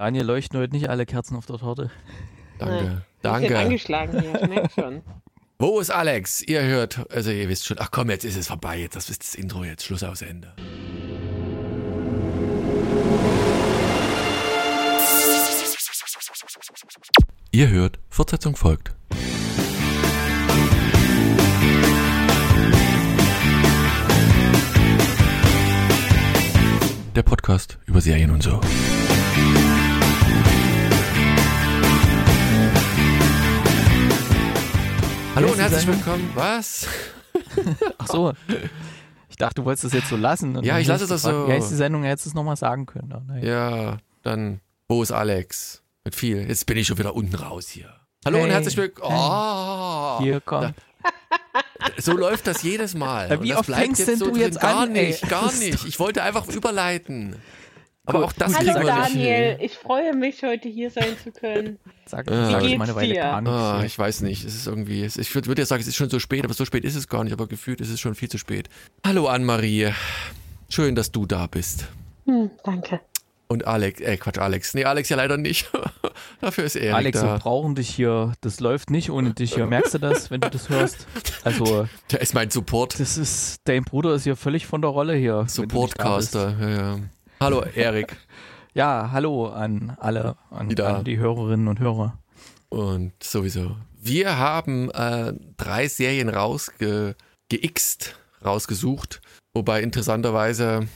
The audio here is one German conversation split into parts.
Daniel leuchten heute nicht alle Kerzen auf der Torte. Danke. Nein. Danke. Ich bin angeschlagen hier, ich merke schon. Wo ist Alex? Ihr hört, also ihr wisst schon, ach komm, jetzt ist es vorbei, jetzt, das ist das Intro jetzt, Schluss aus Ende. Ihr hört, Fortsetzung folgt. Der Podcast über Serien und so. Hallo und herzlich willkommen. Was? Ach so. Ich dachte, du wolltest das jetzt so lassen. Und Ja, ich lasse das gefragt, so. Wie heißt die Sendung? Hättest du es nochmal sagen können. Aber naja. Ja, dann, wo ist Alex? Mit viel. Jetzt bin ich schon wieder unten raus hier. Hallo und Hey, herzlich willkommen. Oh, Hier, komm. so läuft das jedes Mal. Und wie oft bleibt fängst jetzt denn so du drin. jetzt Gar an, ey? nicht, gar nicht. Ich wollte einfach überleiten. Aber auch das gut, kriegen Hallo wir nicht Daniel, ich freue mich, heute hier sein zu können. Sag, Wie sag ich geht's meine Weile dir? gar nicht. Ah, ich weiß nicht. Es ist irgendwie, es- ich würde würd ja sagen, es ist schon so spät, aber so spät ist es gar nicht. Aber gefühlt ist es schon viel zu spät. Hallo Anne-Marie. Schön, dass du da bist. Hm, danke. Und Alex, äh, Quatsch, Alex. Nee, Alex ja leider nicht. Dafür ist Erik Alex, da. wir brauchen dich hier. Das läuft nicht ohne dich hier. Merkst du das, wenn du das hörst? Also, Der ist mein Support. das ist, dein Bruder ist hier völlig von der Rolle hier. Supportcaster. Ja, ja. Hallo Erik. Ja, hallo an alle, an an die Hörerinnen und Hörer. Und sowieso. Wir haben äh, drei Serien rausgeixt, rausgesucht. Wobei interessanterweise,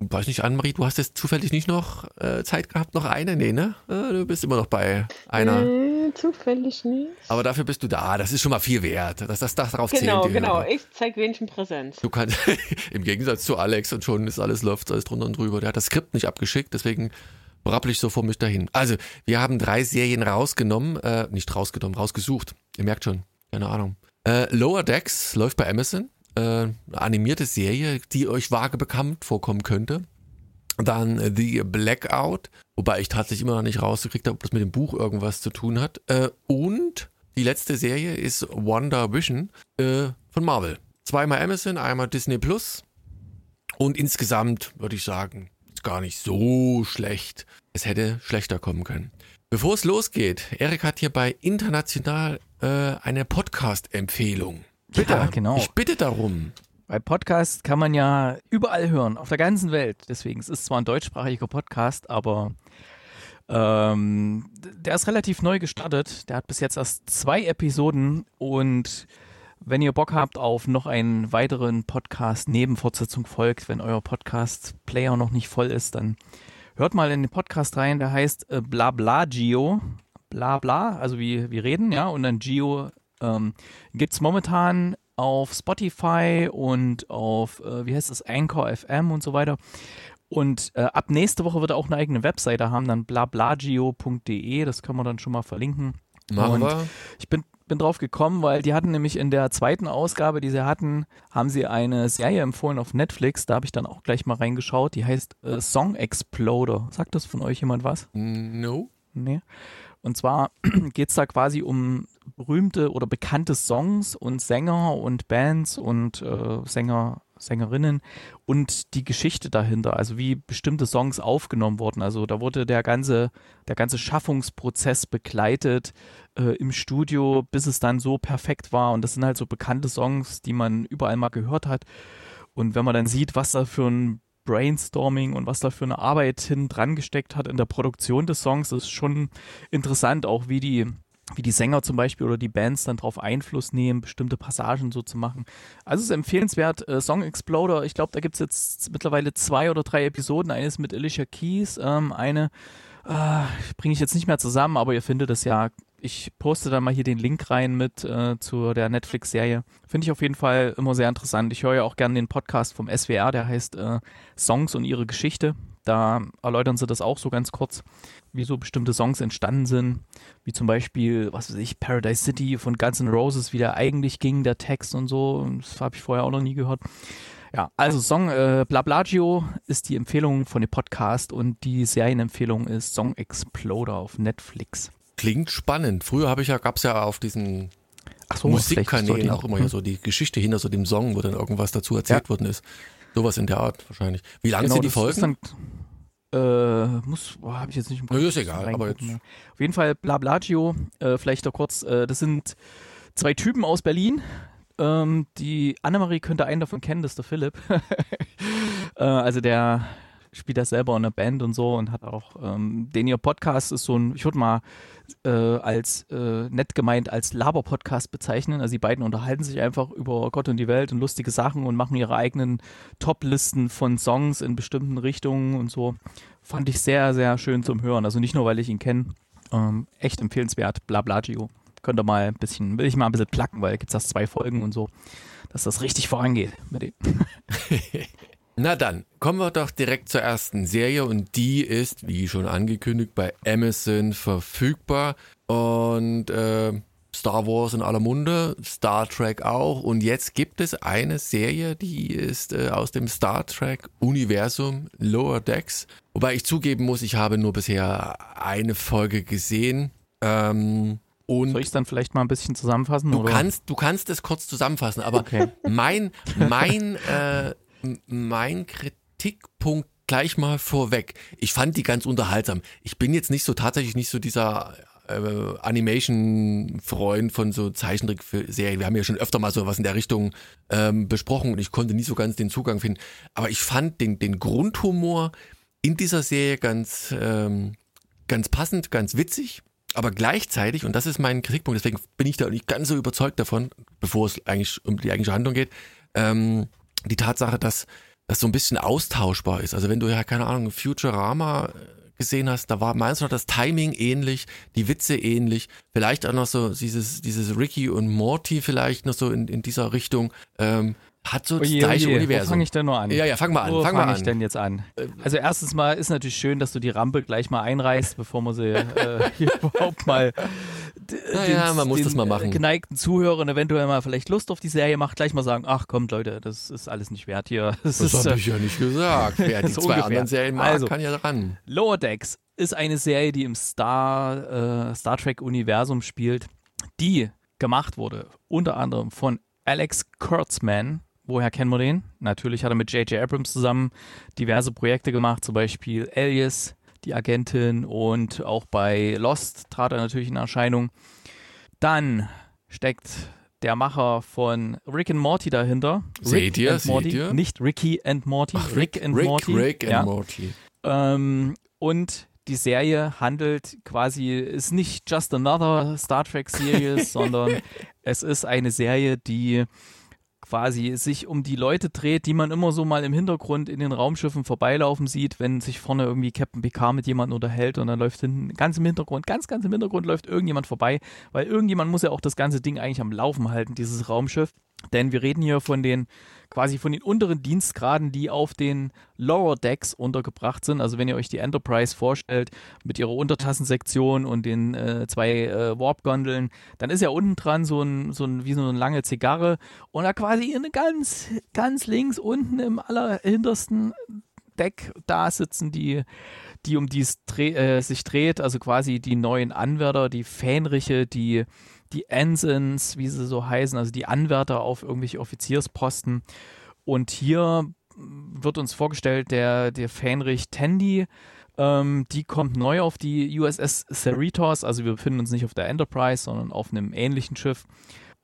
weiß nicht, Annemarie, du hast jetzt zufällig nicht noch äh, Zeit gehabt, noch eine? Nee, ne? Äh, du bist immer noch bei einer. Zufällig nicht. Aber dafür bist du da. Das ist schon mal viel wert. Das, das, darauf Genau, die genau. Hörer. Ich zeige wenigstens Präsenz. Du kannst, im Gegensatz zu Alex und schon ist alles läuft alles drunter und drüber. Der hat das Skript nicht abgeschickt, deswegen brabbel ich so vor mich dahin. Also, wir haben drei Serien rausgenommen, äh, nicht rausgenommen, rausgesucht. Ihr merkt schon, keine Ahnung. Äh, Lower Decks läuft bei Amazon. Äh, eine animierte Serie, die euch vage bekannt vorkommen könnte. Dann The Blackout, wobei ich tatsächlich immer noch nicht rausgekriegt habe, ob das mit dem Buch irgendwas zu tun hat. Äh, und die letzte Serie ist Wonder Vision äh, von Marvel. Zweimal Amazon, einmal Disney Plus. Und insgesamt würde ich sagen, ist gar nicht so schlecht. Es hätte schlechter kommen können. Bevor es losgeht, Erik hat hier bei International äh, eine Podcast-Empfehlung. Bitte, Ja, genau. ich bitte darum. Bei Podcast kann man ja überall hören, auf der ganzen Welt. Deswegen, es ist zwar ein deutschsprachiger Podcast, aber ähm, der ist relativ neu gestartet. Der hat bis jetzt erst zwei Episoden und wenn ihr Bock habt auf noch einen weiteren Podcast Nebenfortsetzung folgt, wenn euer Podcast-Player noch nicht voll ist, dann hört mal in den Podcast rein, der heißt äh, Blablagio. Blabla, also wie wir reden, ja, und dann Gio ähm, gibt es momentan auf Spotify und auf, äh, wie heißt es, Anchor FM und so weiter. Und äh, ab nächste Woche wird er auch eine eigene Webseite haben, dann blablagio.de, das können wir dann schon mal verlinken. Machen Und wir. Ich bin, bin drauf gekommen, weil die hatten nämlich in der zweiten Ausgabe, die sie hatten, haben sie eine Serie empfohlen auf Netflix. Da habe ich dann auch gleich mal reingeschaut. Die heißt äh, Song Exploder. Sagt das von euch jemand was? No. Nee. Und zwar geht es da quasi um berühmte oder bekannte Songs und Sänger und Bands und äh, Sänger, Sängerinnen und die Geschichte dahinter, also wie bestimmte Songs aufgenommen wurden. Also da wurde der ganze, der ganze Schaffungsprozess begleitet äh, im Studio, bis es dann so perfekt war. Und das sind halt so bekannte Songs, die man überall mal gehört hat. Und wenn man dann sieht, was da für ein Brainstorming und was da für eine Arbeit hin dran gesteckt hat in der Produktion des Songs, ist schon interessant, auch wie die, wie die Sänger zum Beispiel oder die Bands dann darauf Einfluss nehmen, bestimmte Passagen so zu machen. Also es ist empfehlenswert, äh, Song Exploder, ich glaube, da gibt es jetzt mittlerweile zwei oder drei Episoden, eines mit Alicia Keys, ähm, eine äh, bringe ich jetzt nicht mehr zusammen, aber ihr findet es ja. Ich poste dann mal hier den Link rein mit äh, zu der Netflix-Serie. Finde ich auf jeden Fall immer sehr interessant. Ich höre ja auch gerne den Podcast vom SWR, der heißt äh, Songs und ihre Geschichte. Da erläutern sie das auch so ganz kurz, wie so bestimmte Songs entstanden sind. Wie zum Beispiel, was weiß ich, Paradise City von Guns N' Roses, wie der eigentlich ging, der Text und so. Das habe ich vorher auch noch nie gehört. Ja, also Song äh, Blablagio ist die Empfehlung von dem Podcast und die Serienempfehlung ist Song Exploder auf Netflix. Klingt spannend. Früher habe ich ja, gab es ja auf diesen so, Musikkanälen auch immer ja so die Geschichte hinter so dem Song, wo dann irgendwas dazu erzählt worden ist. Sowas in der Art wahrscheinlich. Wie lang Genau, sind die Folgen? Äh, muss, boah, habe ich jetzt nicht im Kopf. Ja, ist egal, aber jetzt. Ja. Auf jeden Fall Blablagio, äh, vielleicht doch kurz, äh, das sind zwei Typen aus Berlin. Ähm, die Annemarie könnte einen davon kennen, das ist der Philipp. äh, also der spielt das selber in einer Band und so und hat auch, ähm, den ihr Podcast ist so ein, ich würde mal äh, als äh, nett gemeint als Laber-Podcast bezeichnen. Also die beiden unterhalten sich einfach über Gott und die Welt und lustige Sachen und machen ihre eigenen Top-Listen von Songs in bestimmten Richtungen und so. Fand ich sehr, sehr schön zum Hören. Also nicht nur, weil ich ihn kenne, ähm, echt empfehlenswert. Blablagio. Könnt ihr mal ein bisschen, will ich mal ein bisschen placken, weil gibt es das zwei Folgen und so, dass das richtig vorangeht mit dem. Na dann, kommen wir doch direkt zur ersten Serie und die ist, wie schon angekündigt, bei Amazon verfügbar und äh, Star Wars in aller Munde, Star Trek auch und jetzt gibt es eine Serie, die ist äh, aus dem Star Trek Universum Lower Decks, wobei ich zugeben muss, ich habe nur bisher eine Folge gesehen. Ähm, und Soll ich es dann vielleicht mal ein bisschen zusammenfassen? Du oder? kannst, du kannst es kurz zusammenfassen, aber okay. mein, mein äh, mein Kritikpunkt gleich mal vorweg. Ich fand die ganz unterhaltsam. Ich bin jetzt nicht so tatsächlich nicht so dieser äh, Animation-Freund von so Zeichentrickserien. Wir haben ja schon öfter mal so was in der Richtung ähm, besprochen und ich konnte nie so ganz den Zugang finden. Aber ich fand den, den Grundhumor in dieser Serie ganz, ähm, ganz passend, ganz witzig. Aber gleichzeitig, und das ist mein Kritikpunkt, deswegen bin ich da nicht ganz so überzeugt davon, bevor es eigentlich um die eigentliche Handlung geht, ähm, die Tatsache, dass das so ein bisschen austauschbar ist. Also wenn du ja, keine Ahnung, Futurama gesehen hast, da war meistens noch das Timing ähnlich, die Witze ähnlich, vielleicht auch noch so dieses, dieses Ricky und Morty vielleicht noch so in, in dieser Richtung. Ähm, hat so das oje, gleiche oje. Universum. Wo fange ich denn nur an? Ja, ja, fang mal an. Wo fang fange mal ich an. denn jetzt an? Also erstens mal ist natürlich schön, dass du die Rampe gleich mal einreißt, bevor man sie äh, hier überhaupt mal naja, man muss den das mal machen. geneigten Zuhörern eventuell mal vielleicht Lust auf die Serie macht, gleich mal sagen, ach kommt Leute, das ist alles nicht wert hier. Das, das habe ich ja nicht gesagt. Wer die so zwei ungefähr. anderen Serien mag, Also, kann ja dran. Lower Decks ist eine Serie, die im Star, äh, Star Trek-Universum spielt, die gemacht wurde, unter anderem von Alex Kurtzman. Woher kennen wir den? Natürlich hat er mit J.J. Abrams zusammen diverse Projekte gemacht, zum Beispiel Alias, die Agentin und auch bei Lost trat er natürlich in Erscheinung. Dann steckt der Macher von Rick and Morty dahinter. Seht Rick ihr, and seht Morty, ihr? nicht Ricky and Morty, Ach, Rick, and Rick, Morty. Rick and ja. Morty. Ähm, und die Serie handelt quasi, ist nicht just another Star Trek Series, sondern es ist eine Serie, die quasi sich um die Leute dreht, die man immer so mal im Hintergrund in den Raumschiffen vorbeilaufen sieht, wenn sich vorne irgendwie Captain Picard mit jemandem unterhält und dann läuft hinten ganz im Hintergrund, ganz, ganz im Hintergrund läuft irgendjemand vorbei, weil irgendjemand muss ja auch das ganze Ding eigentlich am Laufen halten, dieses Raumschiff. Denn wir reden hier von den quasi von den unteren Dienstgraden, die auf den Lower Decks untergebracht sind. Also wenn ihr euch die Enterprise vorstellt mit ihrer Untertassensektion und den äh, zwei äh, Warp-Gondeln, dann ist ja unten dran so ein, so ein wie so eine lange Zigarre und da quasi in ganz, ganz links unten im allerhintersten Deck, da sitzen die, die um die dreh, äh, sich dreht, also quasi die neuen Anwärter, die Fähnriche, die die Ensigns, wie sie so heißen, also die Anwärter auf irgendwelche Offiziersposten. Und hier wird uns vorgestellt, der, der Fähnrich Tandy, ähm, die kommt neu auf die USS Cerritos, also wir befinden uns nicht auf der Enterprise, sondern auf einem ähnlichen Schiff.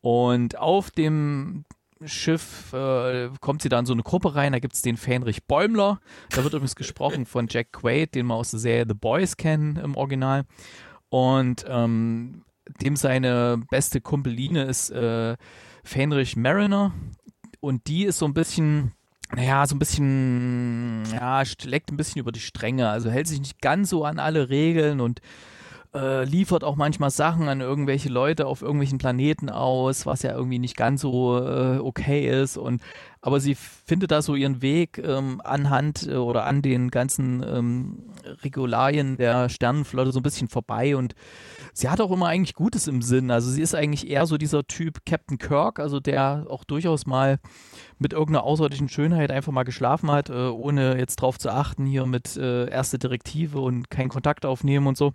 Und auf dem Schiff äh, kommt sie da in so eine Gruppe rein, da gibt es den Fähnrich Bäumler, da wird übrigens gesprochen von Jack Quaid, den wir aus der Serie The Boys kennen im Original. Und ähm, dem seine beste Kumpeline ist äh, Fenrich Mariner. Und die ist so ein bisschen, naja, so ein bisschen, ja, schlägt ein bisschen über die Stränge, also hält sich nicht ganz so an alle Regeln und äh, liefert auch manchmal Sachen an irgendwelche Leute auf irgendwelchen Planeten aus, was ja irgendwie nicht ganz so äh, okay ist und aber sie findet da so ihren Weg ähm, anhand äh, oder an den ganzen ähm, Regularien der Sternenflotte so ein bisschen vorbei und sie hat auch immer eigentlich Gutes im Sinn. Also sie ist eigentlich eher so dieser Typ Captain Kirk, also der auch durchaus mal mit irgendeiner außerirdischen Schönheit einfach mal geschlafen hat, äh, ohne jetzt drauf zu achten, hier mit äh, erste Direktive und keinen Kontakt aufnehmen und so.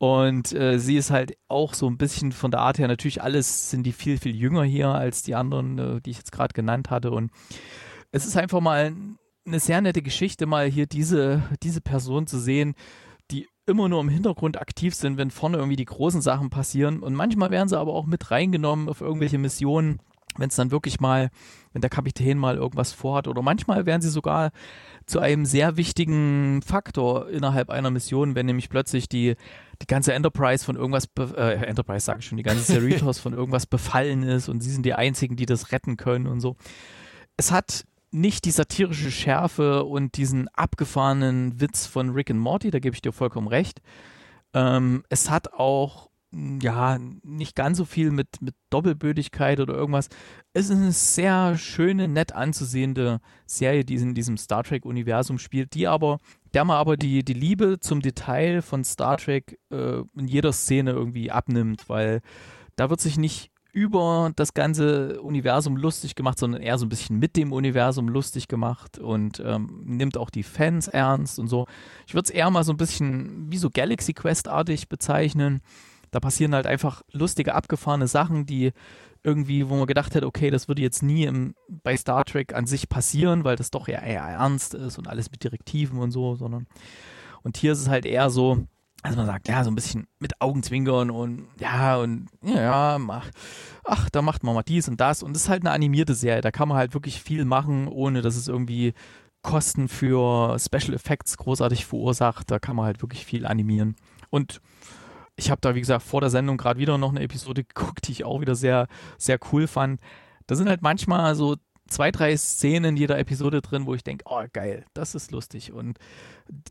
Und äh, sie ist halt auch so ein bisschen von der Art her, natürlich alles sind die viel, viel jünger hier als die anderen, äh, die ich jetzt gerade genannt hatte. Und es ist einfach mal eine sehr nette Geschichte, mal hier diese, diese Person zu sehen, die immer nur im Hintergrund aktiv sind, wenn vorne irgendwie die großen Sachen passieren. Und manchmal werden sie aber auch mit reingenommen auf irgendwelche Missionen, wenn es dann wirklich mal, wenn der Kapitän mal irgendwas vorhat. Oder manchmal werden sie sogar zu einem sehr wichtigen Faktor innerhalb einer Mission, wenn nämlich plötzlich die, die ganze Enterprise von irgendwas, äh, Enterprise sage ich schon, die ganze Cerritos von irgendwas befallen ist und sie sind die einzigen, die das retten können und so. Es hat nicht die satirische Schärfe und diesen abgefahrenen Witz von Rick und Morty, da gebe ich dir vollkommen recht. Ähm, es hat auch ja, nicht ganz so viel mit, mit Doppelbödigkeit oder irgendwas. Es ist eine sehr schöne, nett anzusehende Serie, die in diesem Star Trek-Universum spielt, die aber, der man aber die, die Liebe zum Detail von Star Trek äh, in jeder Szene irgendwie abnimmt, weil da wird sich nicht über das ganze Universum lustig gemacht, sondern eher so ein bisschen mit dem Universum lustig gemacht und ähm, nimmt auch die Fans ernst und so. Ich würde es eher mal so ein bisschen wie so Galaxy Quest-artig bezeichnen. Da passieren halt einfach lustige, abgefahrene Sachen, die irgendwie, wo man gedacht hätte, okay, das würde jetzt nie im, bei Star Trek an sich passieren, weil das doch eher, eher ernst ist und alles mit Direktiven und so, sondern und hier ist es halt eher so, also man sagt, ja, so ein bisschen mit Augenzwinkern und ja, und ja, mach, ach, da macht man mal dies und das. Und es ist halt eine animierte Serie. Da kann man halt wirklich viel machen, ohne dass es irgendwie Kosten für Special Effects großartig verursacht. Da kann man halt wirklich viel animieren. Und ich habe da, wie gesagt, vor der Sendung gerade wieder noch eine Episode geguckt, die ich auch wieder sehr, sehr cool fand. Da sind halt manchmal so zwei, drei Szenen in jeder Episode drin, wo ich denke, oh geil, das ist lustig. Und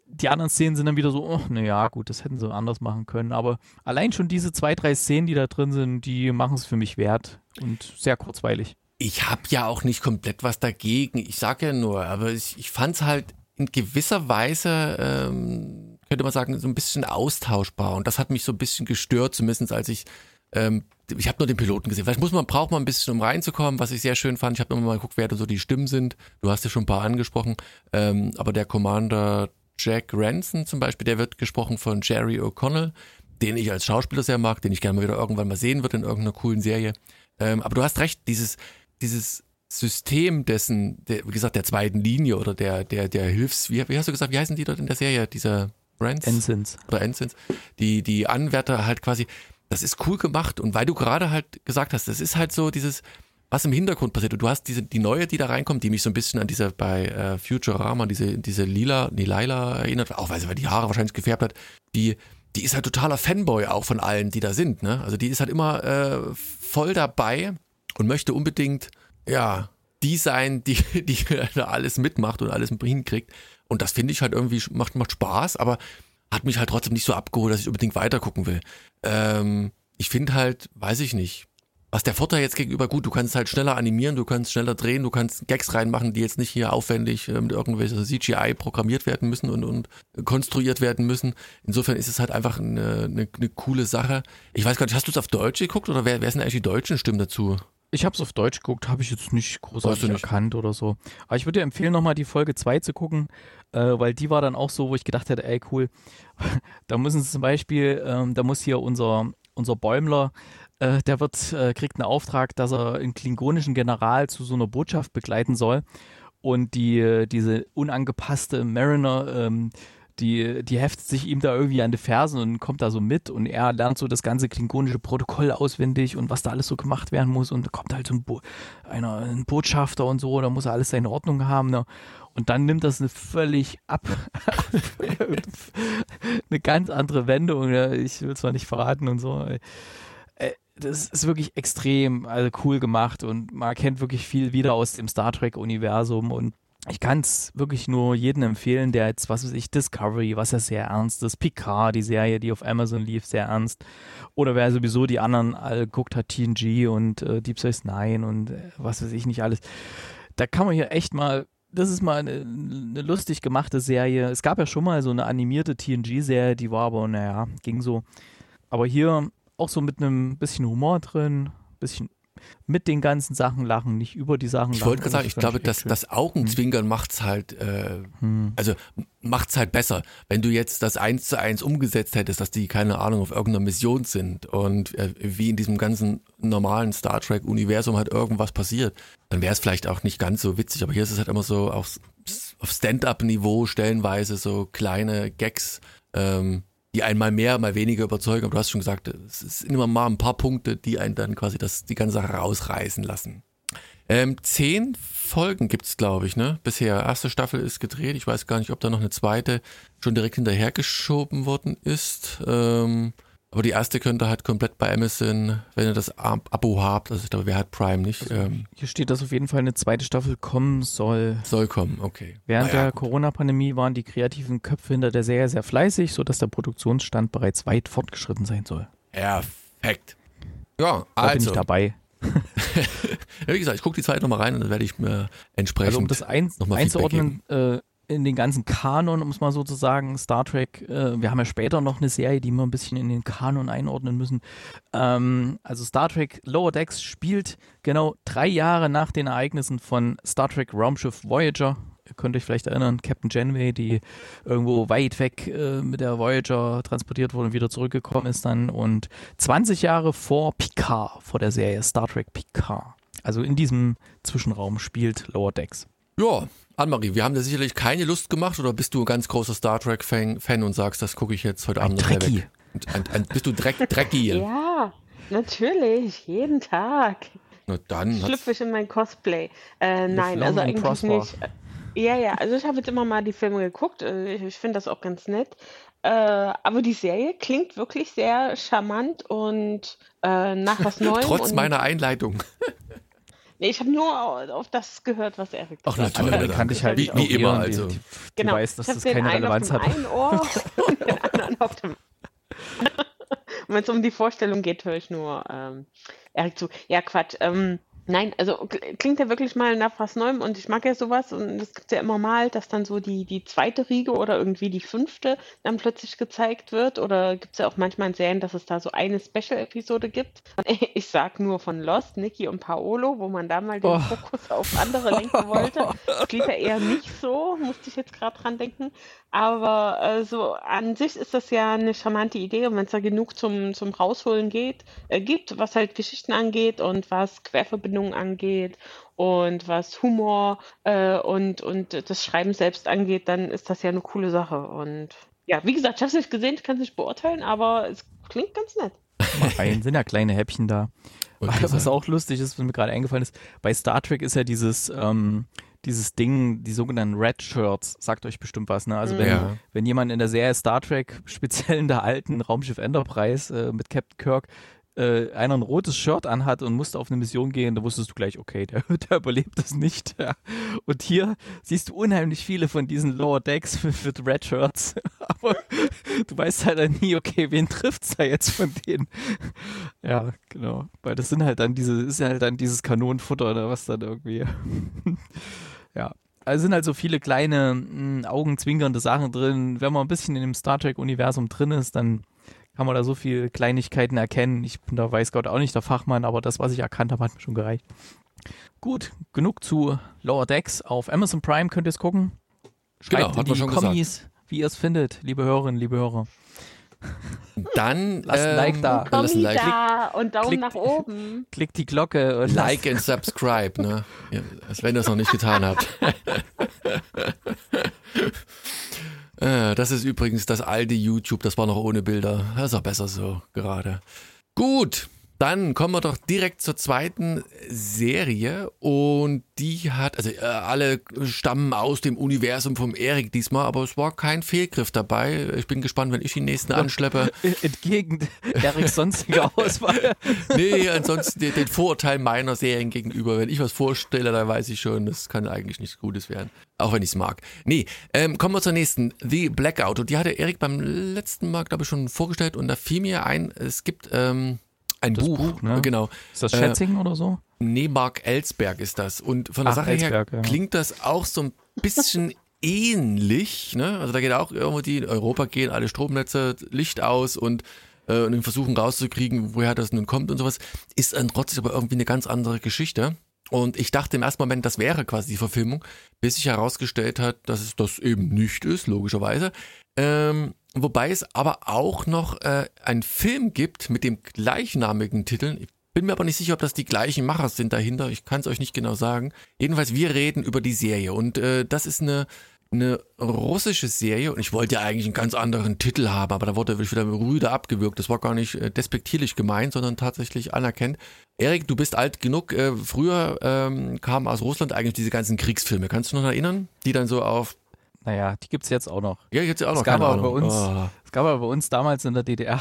die anderen Szenen sind dann wieder so, oh, naja, gut, das hätten sie anders machen können. Aber allein schon diese zwei, drei Szenen, die da drin sind, die machen es für mich wert und sehr kurzweilig. Ich habe ja auch nicht komplett was dagegen. Ich sage ja nur, aber ich, ich fand es halt in gewisser Weise, ähm, könnte man sagen, so ein bisschen austauschbar. Und das hat mich so ein bisschen gestört, zumindest als ich ähm, ich habe nur den Piloten gesehen. Vielleicht muss man, braucht man ein bisschen, um reinzukommen, was ich sehr schön fand. Ich habe nochmal geguckt, wer da so die Stimmen sind. Du hast ja schon ein paar angesprochen. Ähm, aber der Commander Jack Ranson zum Beispiel, der wird gesprochen von Jerry O'Connell, den ich als Schauspieler sehr mag, den ich gerne mal wieder irgendwann mal sehen würde in irgendeiner coolen Serie. Ähm, aber du hast recht, dieses, dieses System dessen, der, wie gesagt, der zweiten Linie oder der, der, der Hilfs, wie, wie hast du gesagt, wie heißen die dort in der Serie? Dieser Brands? Ensigns. Oder Ensigns. Die, die Anwärter halt quasi, das ist cool gemacht und weil du gerade halt gesagt hast, das ist halt so dieses, was im Hintergrund passiert. Und du hast diese, die neue, die da reinkommt, die mich so ein bisschen an diese bei äh, Futurama, diese, diese lila, nee, Lila erinnert, auch weil sie die Haare wahrscheinlich gefärbt hat, die, die ist halt totaler Fanboy auch von allen, die da sind, ne? Also die ist halt immer äh, voll dabei und möchte unbedingt, ja, die sein, die, die da alles mitmacht und alles hinkriegt. Und das finde ich halt irgendwie, macht, macht Spaß, aber hat mich halt trotzdem nicht so abgeholt, dass ich unbedingt weitergucken will. Ähm, ich finde halt, weiß ich nicht, was der Vorteil jetzt gegenüber, gut, du kannst halt schneller animieren, du kannst schneller drehen, du kannst Gags reinmachen, die jetzt nicht hier aufwendig äh, mit irgendwelcher CGI programmiert werden müssen und, und konstruiert werden müssen. Insofern ist es halt einfach eine, eine, eine coole Sache. Ich weiß gar nicht, hast du es auf Deutsch geguckt oder wer, wer sind eigentlich die deutschen Stimmen dazu? Ich habe es auf Deutsch geguckt, habe ich jetzt nicht großartig nicht. erkannt oder so. Aber ich würde dir empfehlen, nochmal die Folge 2 zu gucken, äh, weil die war dann auch so, wo ich gedacht hätte, ey cool, da müssen sie zum Beispiel, ähm, da muss hier unser, unser Bäumler, äh, der wird, äh, kriegt einen Auftrag, dass er einen klingonischen General zu so einer Botschaft begleiten soll. Und die, diese unangepasste Mariner, ähm, die, die heftet sich ihm da irgendwie an die Fersen und kommt da so mit und er lernt so das ganze klingonische Protokoll auswendig und was da alles so gemacht werden muss und da kommt halt so ein, Bo einer, ein Botschafter und so, da muss er alles seine Ordnung haben. Ne? Und dann nimmt das eine völlig ab, eine ganz andere Wendung. Ne? Ich will zwar nicht verraten und so. Äh, das ist wirklich extrem also cool gemacht und man erkennt wirklich viel wieder aus dem Star Trek-Universum und ich kann es wirklich nur jedem empfehlen, der jetzt, was weiß ich, Discovery, was ja sehr ernst ist, Picard, die Serie, die auf Amazon lief, sehr ernst. Oder wer sowieso die anderen all guckt hat, TNG und äh, Deep Space Nine und äh, was weiß ich nicht alles. Da kann man hier echt mal, das ist mal eine, eine lustig gemachte Serie. Es gab ja schon mal so eine animierte TNG-Serie, die war aber, naja, ging so. Aber hier auch so mit einem bisschen Humor drin, bisschen mit den ganzen Sachen lachen, nicht über die Sachen ich lachen. Ich wollte gerade sagen, ich glaube, dass das Augenzwinkern hm. macht's halt, äh, hm. also macht's halt besser. Wenn du jetzt das eins zu eins umgesetzt hättest, dass die, keine Ahnung, auf irgendeiner Mission sind und äh, wie in diesem ganzen normalen Star Trek-Universum halt irgendwas passiert, dann wäre es vielleicht auch nicht ganz so witzig. Aber hier ist es halt immer so, auch auf Stand-up-Niveau stellenweise so kleine Gags, ähm, die einmal mehr, mal weniger überzeugen. Aber du hast schon gesagt, es sind immer mal ein paar Punkte, die einen dann quasi das, die ganze Sache rausreißen lassen. Ähm, zehn Folgen gibt's, glaube ich, ne? Bisher. Erste Staffel ist gedreht. Ich weiß gar nicht, ob da noch eine zweite schon direkt hinterhergeschoben worden ist. Ähm, aber die erste könnt ihr halt komplett bei Amazon, wenn ihr das Abo habt. Also ich glaube, wer hat Prime nicht? Ähm, Hier steht, dass auf jeden Fall eine zweite Staffel kommen soll. soll kommen, okay. Während Naja, der. Corona-Pandemie waren die kreativen Köpfe hinter der Serie sehr fleißig, sodass der Produktionsstand bereits weit fortgeschritten sein soll. Perfekt. Ja, Da bin ich also, dabei. ja, wie gesagt, ich gucke die zweite nochmal rein und dann werde ich mir entsprechend Also um das ein, nochmal einzuordnen, äh, in den ganzen Kanon, um es mal so zu sagen, Star Trek, äh, wir haben ja später noch eine Serie, die wir ein bisschen in den Kanon einordnen müssen. Ähm, also Star Trek Lower Decks spielt genau drei Jahre nach den Ereignissen von Star Trek Raumschiff Voyager. Ihr könnt euch vielleicht erinnern, Captain Janeway, die irgendwo weit weg äh, mit der Voyager transportiert wurde und wieder zurückgekommen ist dann. Und 20 Jahre vor Picard, vor der Serie Star Trek Picard. Also in diesem Zwischenraum spielt Lower Decks. Ja, Annemarie, wir haben dir sicherlich keine Lust gemacht oder bist du ein ganz großer Star Trek-Fan Fan und sagst, das gucke ich jetzt heute Abend noch weg? Ein, ein, bist du Dreck, Drecki? Ja, natürlich, jeden Tag. Na dann. Schlüpfe ich in mein Cosplay. Äh, nein, also eigentlich prosper. nicht. Ja, ja, also ich habe jetzt immer mal die Filme geguckt. äh, Ich, ich finde das auch ganz nett. Äh, aber die Serie klingt wirklich sehr charmant und äh, nach was Neuem. Trotz meiner Einleitung. Nee, ich habe nur au- auf das gehört, was Erik Ach, gesagt natürlich. hat. Andere kannte ich halt Wie- wie immer, also. Die, die, Genau. du weißt, dass ich das habe den keine einen Relevanz auf hat. dem einen Ohr und den anderen auf dem. Und wenn es um die Vorstellung geht, höre ich nur ähm, Erik zu. Ja, Quatsch. Ähm, nein, also kl- klingt ja wirklich mal nach was Neuem und ich mag ja sowas und es gibt ja immer mal, dass dann so die, die zweite Riege oder irgendwie die fünfte dann plötzlich gezeigt wird oder gibt es ja auch manchmal in Serien, dass es da so eine Special-Episode gibt. Ich sag nur von Lost, Nikki und Paolo, wo man da mal den Oh. Fokus auf andere lenken wollte. Das klingt ja eher nicht so, musste ich jetzt gerade dran denken. Aber äh, so an sich ist das ja eine charmante Idee und wenn es da genug zum, zum Rausholen geht, äh, gibt, was halt Geschichten angeht und was Querverbindungen angeht und was Humor äh, und, und das Schreiben selbst angeht, dann ist das ja eine coole Sache. Und ja, wie gesagt, ich habe es nicht gesehen, ich kann es nicht beurteilen, aber es klingt ganz nett. Mal rein, sind ja kleine Häppchen da. Was auch lustig ist, was mir gerade eingefallen ist, bei Star Trek ist ja dieses, ähm, dieses Ding, die sogenannten Red Shirts, sagt euch bestimmt was, ne? Also wenn, Ja. wenn jemand in der Serie Star Trek, speziell in der alten Raumschiff Enterprise äh, mit Captain Kirk, äh, einer ein rotes Shirt anhat und musste auf eine Mission gehen, da wusstest du gleich, okay, der, der überlebt das nicht. Ja. Und hier siehst du unheimlich viele von diesen Lower Decks mit, Red Shirts. Aber du weißt halt dann nie, okay, wen trifft's da jetzt von denen? Ja, genau. Weil das sind halt dann diese, ist halt dann dieses Kanonenfutter oder was dann irgendwie. ja. Also sind halt so viele kleine mh, augenzwinkernde Sachen drin. Wenn man ein bisschen in dem Star Trek-Universum drin ist, dann kann man da so viele Kleinigkeiten erkennen. Ich bin da weiß Gott auch nicht der Fachmann, aber das, was ich erkannt habe, hat mir schon gereicht. Gut, genug zu Lower Decks. Auf Amazon Prime könnt ihr es gucken. Genau, Schreibt hat in man die schon Kommis, wie ihr es findet, liebe Hörerinnen, liebe Hörer. Dann Lasst ein Like da. Dann lass ein Like, da und Daumen klick- nach oben. Klickt die Glocke und like and subscribe, ne? Ja, als wenn ihr es noch nicht getan habt. Äh, Das ist übrigens das alte YouTube, das war noch ohne Bilder. Das ist auch besser so gerade. Gut, dann kommen wir doch direkt zur zweiten Serie und die hat, also äh, alle stammen aus dem Universum vom Erik diesmal, aber es war kein Fehlgriff dabei. Ich bin gespannt, wenn ich die nächsten anschleppe. entgegen Eriks sonstiger Auswahl. Nee, ansonsten den, den Vorurteil meiner Serien gegenüber. Wenn ich was vorstelle, dann weiß ich schon, das kann eigentlich nichts Gutes werden. Auch wenn ich es mag. Nee, ähm, kommen wir zur nächsten. The Blackout. Und die hatte Erik beim letzten Mal, glaube ich, schon vorgestellt. Und da fiel mir ein, es gibt ähm, ein Das Buch. Buch, ne? Genau. Ist das Äh, Schätzingen oder so? Nee, Mark Ellsberg ist das. Und von der Ach, Sache Ellsberg, her ja. klingt das auch so ein bisschen ähnlich. Ne? Also da geht auch irgendwo die, in Europa gehen alle Stromnetze, Licht aus und, äh, und versuchen rauszukriegen, woher das nun kommt und sowas. Ist dann trotzdem aber irgendwie eine ganz andere Geschichte. Und ich dachte im ersten Moment, das wäre quasi die Verfilmung, bis sich herausgestellt hat, dass es das eben nicht ist, logischerweise. Ähm, wobei es aber auch noch äh, einen Film gibt mit dem gleichnamigen Titel. Ich bin mir aber nicht sicher, ob das die gleichen Macher sind dahinter. Ich kann es euch nicht genau sagen. Jedenfalls, wir reden über die Serie und äh, das ist eine eine russische Serie und ich wollte ja eigentlich einen ganz anderen Titel haben, aber da wurde wieder rüde abgewürgt. Das war gar nicht äh, despektierlich gemeint, sondern tatsächlich anerkennt. Erik, du bist alt genug. Äh, früher ähm, kamen aus Russland eigentlich diese ganzen Kriegsfilme. Kannst du noch erinnern? Die dann so auf naja, die gibt es jetzt auch noch. Ja, jetzt auch noch. Es gab, aber bei uns, oh. es gab aber bei uns damals in der DDR,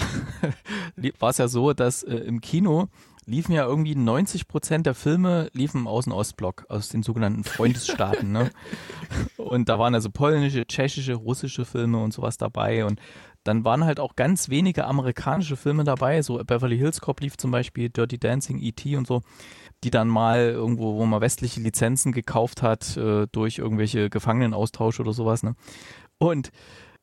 war es ja so, dass äh, im Kino liefen ja irgendwie 90 Prozent der Filme liefen aus dem Ostblock, aus den sogenannten Freundesstaaten. ne? Und da waren also polnische, tschechische, russische Filme und sowas dabei. Und dann waren halt auch ganz wenige amerikanische Filme dabei. So Beverly Hills Cop lief zum Beispiel, Dirty Dancing, E.T. und so, die dann mal irgendwo, wo man westliche Lizenzen gekauft hat, äh, durch irgendwelche Gefangenenaustausch oder sowas. Ne? Und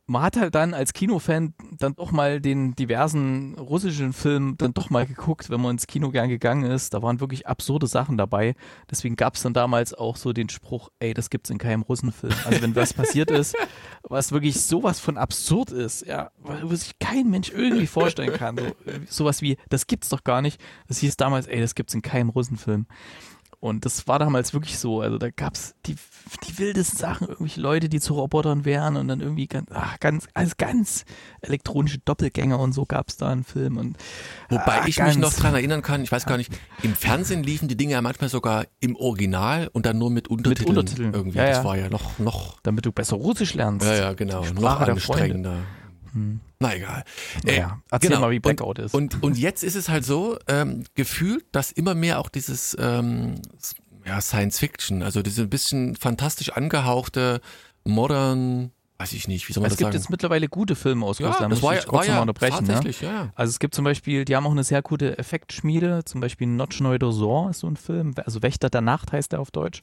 man hat halt dann als Kinofan dann doch mal den diversen russischen Filmen dann doch mal geguckt, wenn man ins Kino gern gegangen ist. Da waren wirklich absurde Sachen dabei. Deswegen gab es dann damals auch so den Spruch, ey, das gibt's in keinem Russenfilm. Also wenn was passiert ist, was wirklich sowas von absurd ist, ja, was sich kein Mensch irgendwie vorstellen kann. So, sowas wie, das gibt's doch gar nicht. Das hieß damals, ey, das gibt's in keinem Russenfilm. Und das war damals wirklich so. Also da gab es die, die wildesten Sachen, irgendwelche Leute, die zu Robotern wären und dann irgendwie ganz, ach, ganz, also ganz elektronische Doppelgänger und so gab es da einen Film. Und, Wobei ach, ich mich noch dran erinnern kann, ich weiß gar nicht, im Fernsehen liefen die Dinge ja manchmal sogar im Original und dann nur mit Untertiteln. Mit Untertiteln. Irgendwie. Ja, ja. Das war ja noch, noch. Damit du besser Russisch lernst. Ja, ja, genau. Noch anstrengender. Hm. Na egal. Äh, ja, erzähl genau. mal, wie Blackout und, ist. Und, und jetzt ist es halt so, ähm, gefühlt, dass immer mehr auch dieses ähm, ja, Science Fiction, also diese ein bisschen fantastisch angehauchte, modern, weiß ich nicht, wie soll man es das sagen? Es gibt jetzt mittlerweile gute Filme aus ja, Russland, das muss war, ich kurz war ja, unterbrechen. Ne? Ja. Also es gibt zum Beispiel, die haben auch eine sehr gute Effektschmiede, zum Beispiel Nochnoi Dosor ist so ein Film, also Wächter der Nacht heißt der auf Deutsch.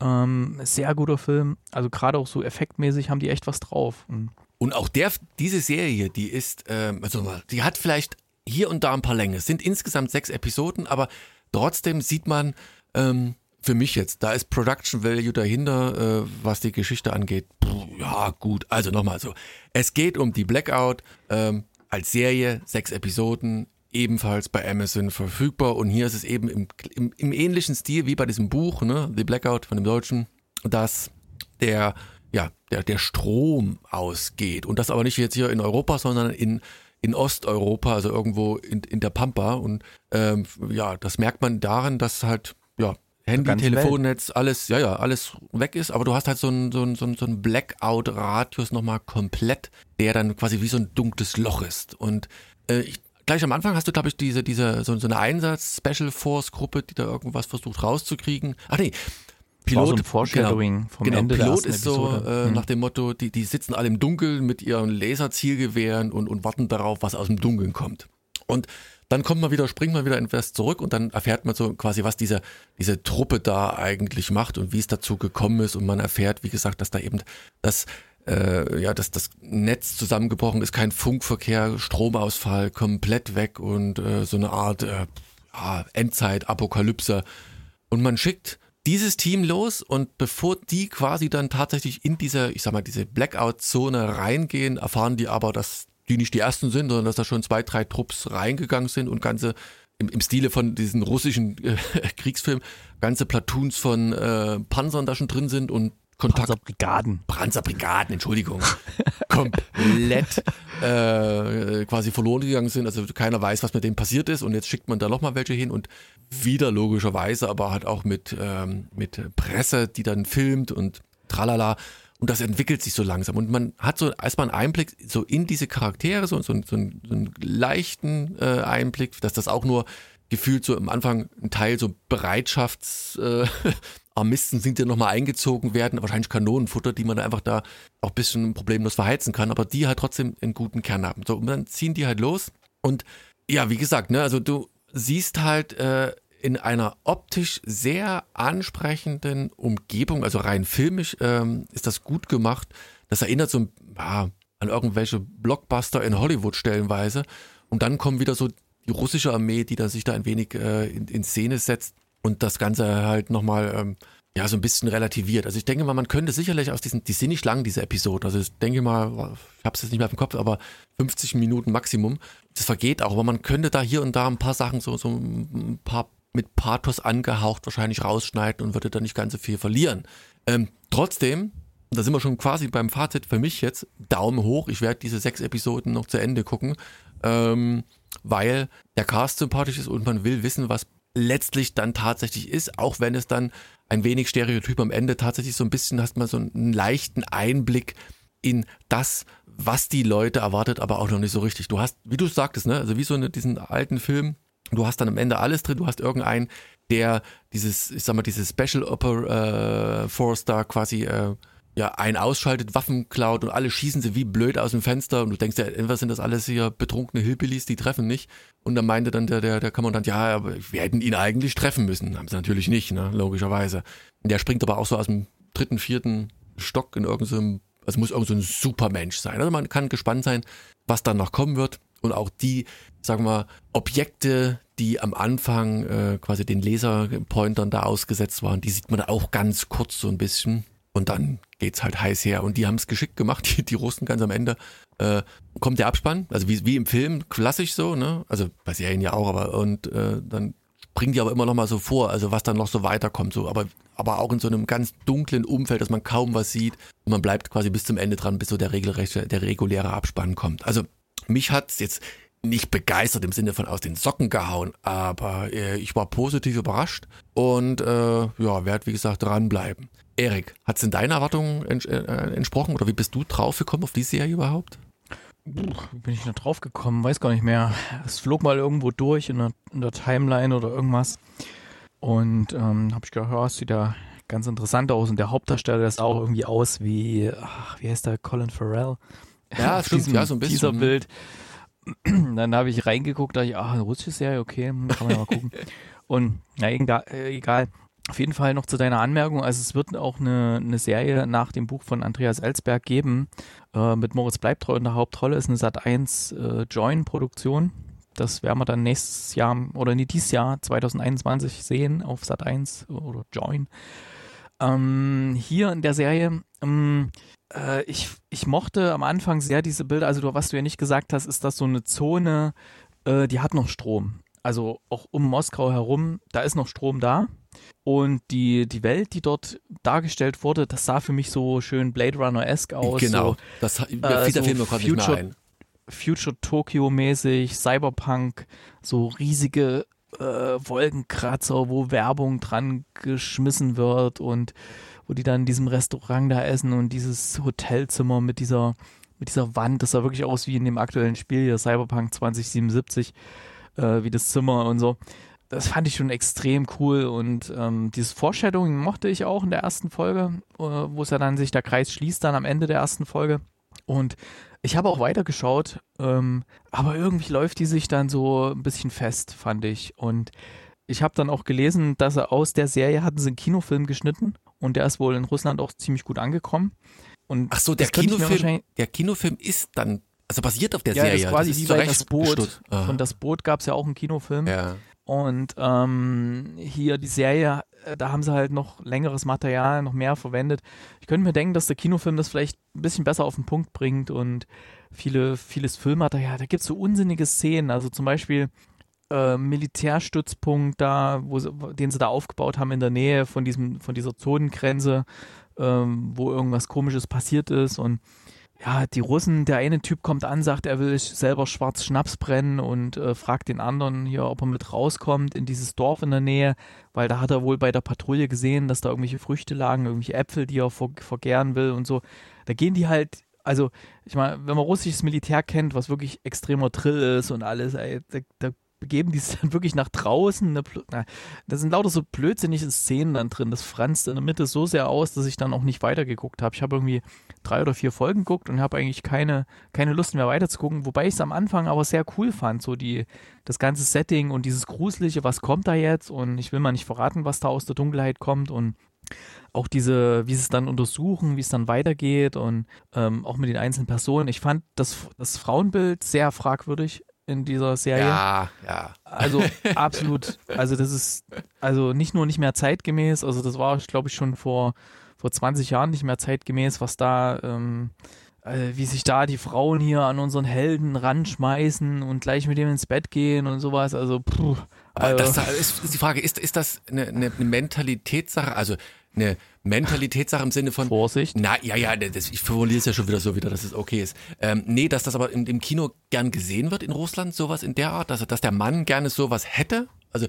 Ähm, sehr guter Film, also gerade auch so effektmäßig haben die echt was drauf. Und und auch der, diese Serie, die ist, ähm, also die hat vielleicht hier und da ein paar Länge. Es sind insgesamt sechs Episoden, aber trotzdem sieht man, ähm, für mich jetzt, da ist Production Value dahinter, äh, was die Geschichte angeht. Puh, ja, gut. Also nochmal so. Es geht um die Blackout ähm, als Serie, sechs Episoden, ebenfalls bei Amazon verfügbar. Und hier ist es eben im, im, im ähnlichen Stil wie bei diesem Buch, ne, The Blackout von dem Deutschen, dass der ja, der, der Strom ausgeht. Und das aber nicht jetzt hier in Europa, sondern in, in Osteuropa, also irgendwo in, in der Pampa. Und ähm, ja, das merkt man daran, dass halt, ja, Handy, Telefonnetz, alles, ja, ja, alles weg ist, aber du hast halt so einen so ein, so ein, so ein Blackout-Radius nochmal komplett, der dann quasi wie so ein dunkles Loch ist. Und äh, ich, gleich am Anfang hast du, glaube ich, diese, diese, so, so eine Einsatz-Special Force-Gruppe, die da irgendwas versucht rauszukriegen. Ach nee, Pilot, so ein Foreshadowing genau, vom genau, Ende Pilot ist so äh, hm. nach dem Motto, die, die sitzen alle im Dunkeln mit ihren Laserzielgewehren und, und warten darauf, was aus dem Dunkeln kommt. Und dann kommt man wieder, springt man wieder in West zurück und dann erfährt man so quasi, was diese, diese Truppe da eigentlich macht und wie es dazu gekommen ist. Und man erfährt, wie gesagt, dass da eben das, äh, ja, dass das Netz zusammengebrochen ist, kein Funkverkehr, Stromausfall, komplett weg und äh, so eine Art äh, Endzeit, Apokalypse. Und man schickt dieses Team los und bevor die quasi dann tatsächlich in diese, ich sag mal, diese Blackout-Zone reingehen, erfahren die aber, dass die nicht die ersten sind, sondern dass da schon zwei, drei Trupps reingegangen sind und ganze im, im Stile von diesen russischen äh, Kriegsfilmen ganze Platoons von äh, Panzern da schon drin sind und Kontakt. Panzerbrigaden. Panzerbrigaden, Entschuldigung. komplett äh, quasi verloren gegangen sind. Also keiner weiß, was mit denen passiert ist. Und jetzt schickt man da nochmal welche hin und wieder logischerweise, aber halt auch mit, ähm, mit Presse, die dann filmt und tralala. Und das entwickelt sich so langsam. Und man hat so erstmal einen Einblick so in diese Charaktere, so, so, so, einen, so einen leichten äh, Einblick, dass das auch nur gefühlt so am Anfang ein Teil so Bereitschafts äh, Armisten sind ja nochmal eingezogen werden, wahrscheinlich Kanonenfutter, die man einfach da auch ein bisschen problemlos verheizen kann, aber die halt trotzdem einen guten Kern haben. So, und dann ziehen die halt los und ja, wie gesagt, ne, also du siehst halt äh, in einer optisch sehr ansprechenden Umgebung, also rein filmisch ähm, ist das gut gemacht. Das erinnert so ja, an irgendwelche Blockbuster in Hollywood stellenweise. Und dann kommen wieder so die russische Armee, die da sich da ein wenig äh, in, in Szene setzt und das Ganze halt nochmal ähm, ja, so ein bisschen relativiert. Also ich denke mal, man könnte sicherlich aus diesen, die sind nicht lang, diese Episoden. Also ich denke mal, ich habe es jetzt nicht mehr im Kopf, aber 50 Minuten Maximum. Das vergeht auch, aber man könnte da hier und da ein paar Sachen so, so ein paar mit Pathos angehaucht wahrscheinlich rausschneiden und würde da nicht ganz so viel verlieren. Ähm, trotzdem, da sind wir schon quasi beim Fazit für mich jetzt, Daumen hoch, ich werde diese sechs Episoden noch zu Ende gucken, ähm, weil der Cast sympathisch ist und man will wissen, was letztlich dann tatsächlich ist, auch wenn es dann ein wenig Stereotyp am Ende tatsächlich so ein bisschen hast man so einen leichten Einblick in das, was die Leute erwartet, aber auch noch nicht so richtig. Du hast, wie du sagtest, ne, also wie so eine, diesen alten Film, du hast dann am Ende alles drin, du hast irgendeinen, der dieses, ich sag mal, dieses Special Upper äh, Force da quasi äh, ja, ein ausschaltet, Waffen klaut und alle schießen sie wie blöd aus dem Fenster und du denkst ja, entweder sind das alles hier betrunkene Hillbillies, die treffen nicht. Und dann meinte dann der, der, der Kommandant, ja, aber wir hätten ihn eigentlich treffen müssen. Haben sie natürlich nicht, ne, logischerweise. Der springt aber auch so aus dem dritten, vierten Stock in irgendeinem, also muss irgendein so Supermensch sein. Also man kann gespannt sein, was dann noch kommen wird. Und auch die, sagen wir, Objekte, die am Anfang äh, quasi den Laserpointern da ausgesetzt waren, die sieht man auch ganz kurz so ein bisschen. Und dann geht's halt heiß her. Und die haben es geschickt gemacht, die, die Russen ganz am Ende. Äh, kommt der Abspann, also wie, wie im Film, klassisch so, ne? Also bei Serien ja auch, aber und äh, dann bringen die aber immer noch mal so vor, also was dann noch so weiterkommt, so, aber, aber auch in so einem ganz dunklen Umfeld, dass man kaum was sieht. Und man bleibt quasi bis zum Ende dran, bis so der regelrechte, der reguläre Abspann kommt. Also mich hat's jetzt nicht begeistert im Sinne von aus den Socken gehauen, aber äh, ich war positiv überrascht und äh, ja, werde wie gesagt dranbleiben. Erik, hat es in deinen Erwartungen ents äh, entsprochen oder wie bist du drauf gekommen auf die Serie überhaupt? Bin ich da drauf gekommen? Weiß gar nicht mehr. Es flog mal irgendwo durch in der, in der Timeline oder irgendwas. Und ähm, habe ich gehört, sieht da ganz interessant aus. Und der Hauptdarsteller ist auch irgendwie aus wie, ach, wie heißt der, Colin Farrell? Ja, stimmt, diesem, ja, so ein bisschen. Dieser Bild. Dann habe ich reingeguckt, dachte ich, ach, eine russische Serie, okay, hm, kann man ja mal gucken. Und na, egal, äh, egal. Auf jeden Fall noch zu deiner Anmerkung. Also es wird auch eine, eine Serie nach dem Buch von Andreas Ellsberg geben. Äh, mit Moritz Bleibtreu in der Hauptrolle ist eine Sat 1 äh, Join-Produktion. Das werden wir dann nächstes Jahr oder nee, dieses Jahr 2021 sehen auf Sat 1 oder Join. Ähm, hier in der Serie, ähm, äh, ich, ich mochte am Anfang sehr diese Bilder. Also du, was du ja nicht gesagt hast, ist, dass so eine Zone, äh, die hat noch Strom. Also auch um Moskau herum, da ist noch Strom da. Und die, die Welt, die dort dargestellt wurde, das sah für mich so schön Blade Runner-esque aus. Genau, so, das äh, fiel der Film nicht mehr ein. Future Tokyo-mäßig, Cyberpunk, so riesige äh, Wolkenkratzer, wo Werbung dran geschmissen wird und wo die dann in diesem Restaurant da essen und dieses Hotelzimmer mit dieser, mit dieser Wand, das sah wirklich aus wie in dem aktuellen Spiel hier, Cyberpunk 2077, äh, wie das Zimmer und so das fand ich schon extrem cool und ähm, dieses Foreshadowing mochte ich auch in der ersten Folge, äh, wo es ja dann sich der Kreis schließt dann am Ende der ersten Folge. Und ich habe auch weitergeschaut, ähm, aber irgendwie läuft die sich dann so ein bisschen fest, fand ich. Und ich habe dann auch gelesen, dass er aus der Serie hatten sie einen Kinofilm geschnitten und der ist wohl in Russland auch ziemlich gut angekommen. Und Ach so, der Kinofilm, der Kinofilm ist dann, also basiert auf der ja, Serie. Ja, quasi wie bei das Boot. Von das Boot gab es ja auch einen Kinofilm. Ja. Und ähm, hier die Serie, äh, da haben sie halt noch längeres Material, noch mehr verwendet. Ich könnte mir denken, dass der Kinofilm das vielleicht ein bisschen besser auf den Punkt bringt und viele, vieles Filmmaterial. Da gibt es so unsinnige Szenen, also zum Beispiel äh, Militärstützpunkt da, wo sie, den sie da aufgebaut haben in der Nähe von diesem, von dieser Zonengrenze, ähm, wo irgendwas komisches passiert ist und ja, die Russen, der eine Typ kommt an, sagt, er will selber schwarz Schnaps brennen und äh, fragt den anderen hier, ob er mit rauskommt in dieses Dorf in der Nähe, weil da hat er wohl bei der Patrouille gesehen, dass da irgendwelche Früchte lagen, irgendwelche Äpfel, die er ver vergären will und so. Da gehen die halt, also ich meine, wenn man russisches Militär kennt, was wirklich extremer Drill ist und alles, ey, da, da begeben die sich dann wirklich nach draußen. Ne, da sind lauter so blödsinnige Szenen dann drin. Das franzt in der Mitte so sehr aus, dass ich dann auch nicht weitergeguckt habe. Ich habe irgendwie drei oder vier Folgen geguckt und habe eigentlich keine, keine Lust mehr weiterzugucken, wobei ich es am Anfang aber sehr cool fand, so die, das ganze Setting und dieses Gruselige, was kommt da jetzt und ich will mal nicht verraten, was da aus der Dunkelheit kommt und auch diese, wie sie es dann untersuchen, wie es dann weitergeht und ähm, auch mit den einzelnen Personen. Ich fand das, das Frauenbild sehr fragwürdig in dieser Serie. Ja, ja. Also absolut. Also das ist also nicht nur nicht mehr zeitgemäß, also das war, glaube ich, schon vor, vor 20 Jahren nicht mehr zeitgemäß, was da, ähm, äh, wie sich da die Frauen hier an unseren Helden ranschmeißen und gleich mit dem ins Bett gehen und sowas. Also, puh, also das ist, die Frage, ist, ist das eine, eine Mentalitätssache? Also eine Mentalitätssache im Sinne von. Vorsicht. Na, ja, ja, das, ich formuliere es ja schon wieder so wieder, dass es okay ist. Ähm, nee, dass das aber im, im Kino gern gesehen wird in Russland, sowas in der Art, dass, dass der Mann gerne sowas hätte. Also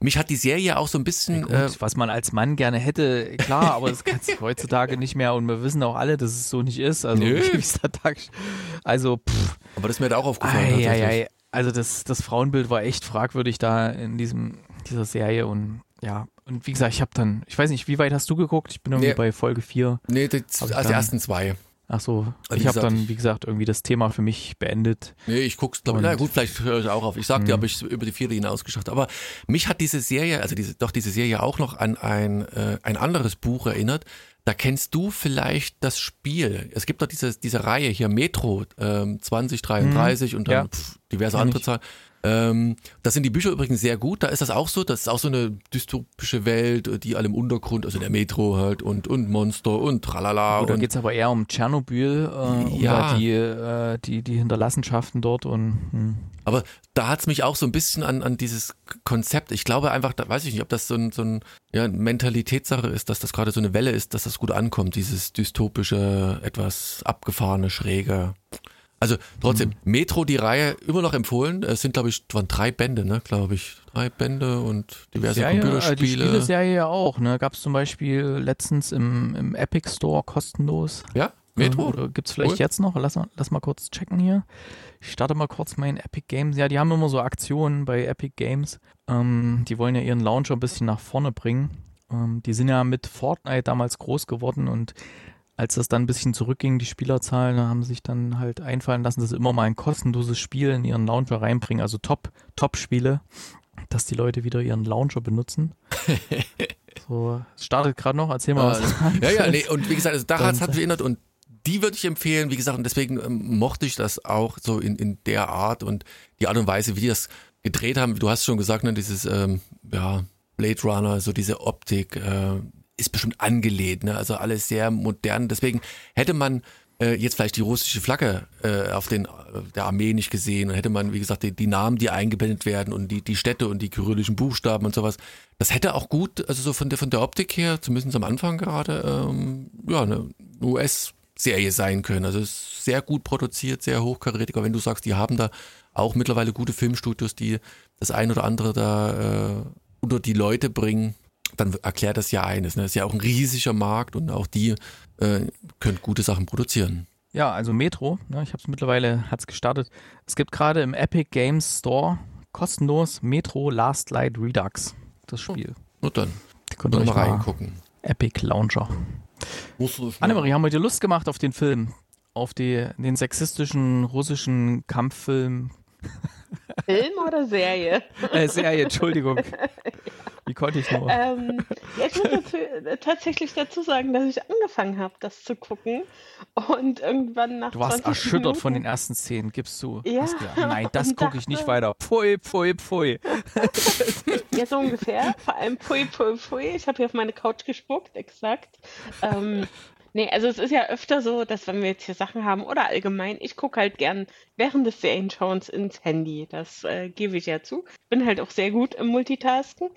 mich hat die Serie auch so ein bisschen. Gut, äh, was man als Mann gerne hätte, klar, aber das kannst du heutzutage nicht mehr und wir wissen auch alle, dass es so nicht ist. Also, Nö. also pff. Aber das ist mir da auch aufgefallen. Ei, ei, ei. Also das, das Frauenbild war echt fragwürdig da in diesem, dieser Serie und ja, und wie gesagt, ich habe dann, ich weiß nicht, wie weit hast du geguckt? Ich bin irgendwie Nee. bei Folge 4. Nee, die, also die dann- ersten zwei. Ach so, Also ich habe dann, ich- wie gesagt, irgendwie das Thema für mich beendet. Nee, ich guck's, glaube Und- Na gut, vielleicht höre ich auch auf. Ich sag dir, Mhm. habe ich über die vierte hinaus geschafft. Aber mich hat diese Serie, also diese, doch diese Serie auch noch an ein, äh, ein anderes Buch erinnert. Da kennst du vielleicht das Spiel. Es gibt doch diese, diese Reihe hier, Metro ähm, 2033 und dann Ja. pff, diverse Kenn andere ich. Zahlen. Ähm, das sind die Bücher übrigens sehr gut. Da ist das auch so. Das ist auch so eine dystopische Welt, die alle im Untergrund, also der Metro halt und, und Monster und tralala. Gut, da geht es aber eher um Tschernobyl, äh, um Ja. die, äh, die, die Hinterlassenschaften dort und hm. Aber da hat's mich auch so ein bisschen an, an dieses Konzept. Ich glaube einfach, da weiß ich nicht, ob das so ein, so ein ja, Mentalitätssache ist, dass das gerade so eine Welle ist, dass das gut ankommt, dieses dystopische, etwas abgefahrene, schräge. Also trotzdem, Metro, die Reihe, immer noch empfohlen. Es sind, glaube ich, waren drei Bände, ne, glaube ich. Drei Bände und diverse Serie, äh, die Computerspiele. Spieleserie ja auch, ne? Gab es zum Beispiel letztens im, im Epic Store kostenlos. ja, Metro. Oder gibt's vielleicht Cool. jetzt noch? Lass, mal- lass mal kurz checken hier. Ich starte mal kurz mein Epic Games. Ja, die haben immer so Aktionen bei Epic Games. Ähm, die wollen ja ihren Launcher ein bisschen nach vorne bringen. Ähm, die sind ja mit Fortnite damals groß geworden und als das dann ein bisschen zurückging, die Spielerzahlen, da haben sich dann halt einfallen lassen, dass sie immer mal ein kostenloses Spiel in ihren Launcher reinbringen, also Top, Top-Spiele, dass die Leute wieder ihren Launcher benutzen. so, es startet gerade noch, erzähl mal was. Ja, ja, nee, und wie gesagt, also daran Und- hat mich erinnert und die würde ich empfehlen, wie gesagt, und deswegen ähm, mochte ich das auch so in, in der Art und die Art und Weise, wie die das gedreht haben. Du hast schon gesagt, ne, dieses, ähm, ja, Blade Runner, so diese Optik, äh, ist bestimmt angelehnt, ne? also alles sehr modern. Deswegen hätte man äh, jetzt vielleicht die russische Flagge äh, auf den äh, der Armee nicht gesehen und hätte man, wie gesagt, die, die Namen, die eingeblendet werden und die, die Städte und die kyrillischen Buchstaben und sowas, das hätte auch gut, also so von der von der Optik her, zumindest am Anfang gerade, ähm, ja, eine US-Serie sein können. Also ist sehr gut produziert, sehr hochkarätig. Aber wenn du sagst, die haben da auch mittlerweile gute Filmstudios, die das ein oder andere da äh, unter die Leute bringen, dann erklärt das ja eines. Ne? Das ist ja auch ein riesiger Markt und auch die äh, können gute Sachen produzieren. Ja, also Metro, ne, ich habe es mittlerweile, hat's gestartet. Es gibt gerade im Epic Games Store kostenlos Metro Last Light Redux, das Spiel. Und dann Da könnt ihr mal reingucken. Epic Launcher. Annemarie, haben wir dir Lust gemacht auf den Film? Auf die, den sexistischen russischen Kampffilm, Film oder Serie? äh, Serie, Entschuldigung. Wie konnte ich nur? Ähm, ja, ich muss dazu, äh, tatsächlich dazu sagen, dass ich angefangen habe, das zu gucken und irgendwann nach Du warst 20 erschüttert Minuten, von den ersten Szenen, gibst du. Ja, gedacht, nein, das gucke ich nicht weiter. Pfui, pfui, pfui. Ja, so ungefähr. Vor allem pui, pui, pui. Ich habe hier auf meine Couch gespuckt, exakt. Ähm, nee, also es ist ja öfter so, dass wenn wir jetzt hier Sachen haben oder allgemein, ich gucke halt gern während des Serienschauens ins Handy. Das äh, gebe ich ja zu. Bin halt auch sehr gut im Multitasken.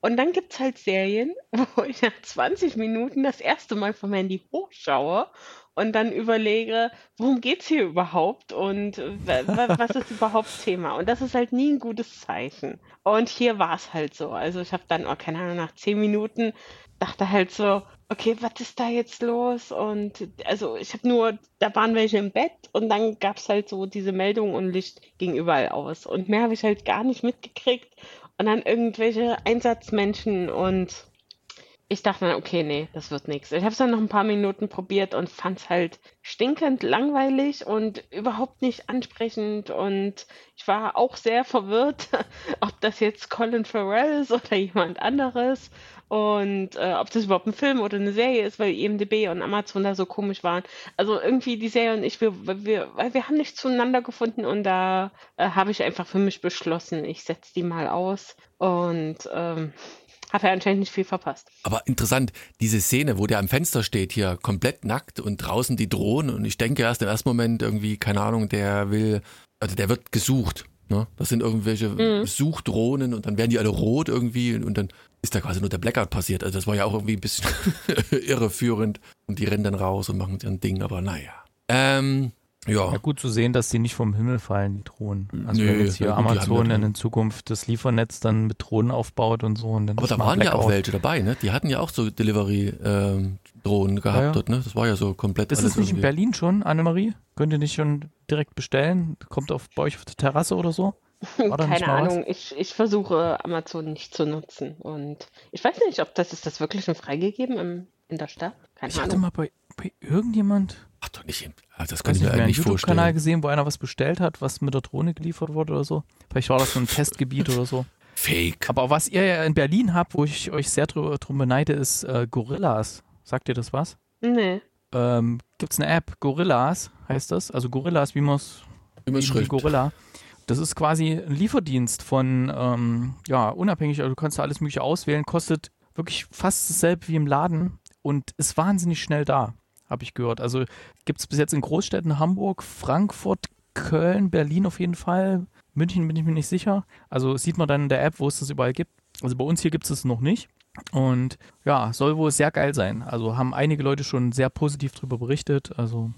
Und dann gibt es halt Serien, wo ich nach 20 Minuten das erste Mal vom Handy hochschaue und dann überlege, worum geht's hier überhaupt und äh, wa- wa- was ist überhaupt Thema? Und das ist halt nie ein gutes Zeichen. Und hier war es halt so. Also ich habe dann, oh, keine Ahnung, nach 10 Minuten dachte halt so, okay, was ist da jetzt los? Und also ich habe nur, da waren welche im Bett und dann gab es halt so diese Meldung und Licht ging überall aus. Und mehr habe ich halt gar nicht mitgekriegt. Und dann irgendwelche Einsatzmenschen und ich dachte dann, okay, nee, das wird nichts. Ich habe es dann noch ein paar Minuten probiert und fand es halt stinkend langweilig und überhaupt nicht ansprechend. Und ich war auch sehr verwirrt, ob das jetzt Colin Farrell ist oder jemand anderes. Und äh, ob das überhaupt ein Film oder eine Serie ist, weil IMDB und Amazon da so komisch waren. Also irgendwie die Serie und ich, wir, wir, wir haben nicht zueinander gefunden und da äh, habe ich einfach für mich beschlossen, ich setze die mal aus. Und ähm, hat er anscheinend nicht viel verpasst. Aber interessant, diese Szene, wo der am Fenster steht, hier komplett nackt und draußen die Drohnen und ich denke erst im ersten Moment irgendwie, keine Ahnung, der will, also der wird gesucht. Ne? Das sind irgendwelche mhm. Suchdrohnen und dann werden die alle rot irgendwie und, dann ist da quasi nur der Blackout passiert. Also das war ja auch irgendwie ein bisschen irreführend und die rennen dann raus und machen ein Ding, aber naja. Ähm, ja. ja. gut zu sehen, dass die nicht vom Himmel fallen, die Drohnen. Also Nö, wenn jetzt hier ja, Amazon in Zukunft das Liefernetz dann mit Drohnen aufbaut und so. Und dann Aber da waren ja auch welche dabei, ne? Die hatten ja auch so Delivery-Drohnen ähm, gehabt ja, dort, ne? Das war ja so komplett. Ist es nicht in Berlin schon, Annemarie? Könnt ihr nicht schon direkt bestellen? Kommt auf bei euch auf der Terrasse oder so? Keine Ahnung, ich, ich versuche Amazon nicht zu nutzen. Und ich weiß nicht, ob das ist das wirklich schon freigegeben im, in der Stadt? Keine ich Ahnung. hatte mal bei, bei irgendjemand Ach doch nicht. Also das kann ich mir eigentlich nicht vorstellen. Kanal gesehen, wo einer was bestellt hat, was mit der Drohne geliefert wurde oder so. Vielleicht war das so ein Testgebiet oder so. Fake. Aber was ihr ja in Berlin habt, wo ich euch sehr drüber, drum beneide, ist äh, Gorillas. Sagt ihr das was? Nee. Ähm, Gibt es eine App, Gorillas heißt das. Also Gorillas, wie man es schreibt. Gorilla. Das ist quasi ein Lieferdienst von, ähm, ja, unabhängig, also du kannst da alles mögliche auswählen, kostet wirklich fast dasselbe wie im Laden und ist wahnsinnig schnell da habe ich gehört. Also gibt es bis jetzt in Großstädten Hamburg, Frankfurt, Köln, Berlin auf jeden Fall. München bin ich mir nicht sicher. Also sieht man dann in der App, wo es das überall gibt. Also bei uns hier gibt es es noch nicht. Und ja, soll wohl sehr geil sein. Also haben einige Leute schon sehr positiv darüber berichtet. Also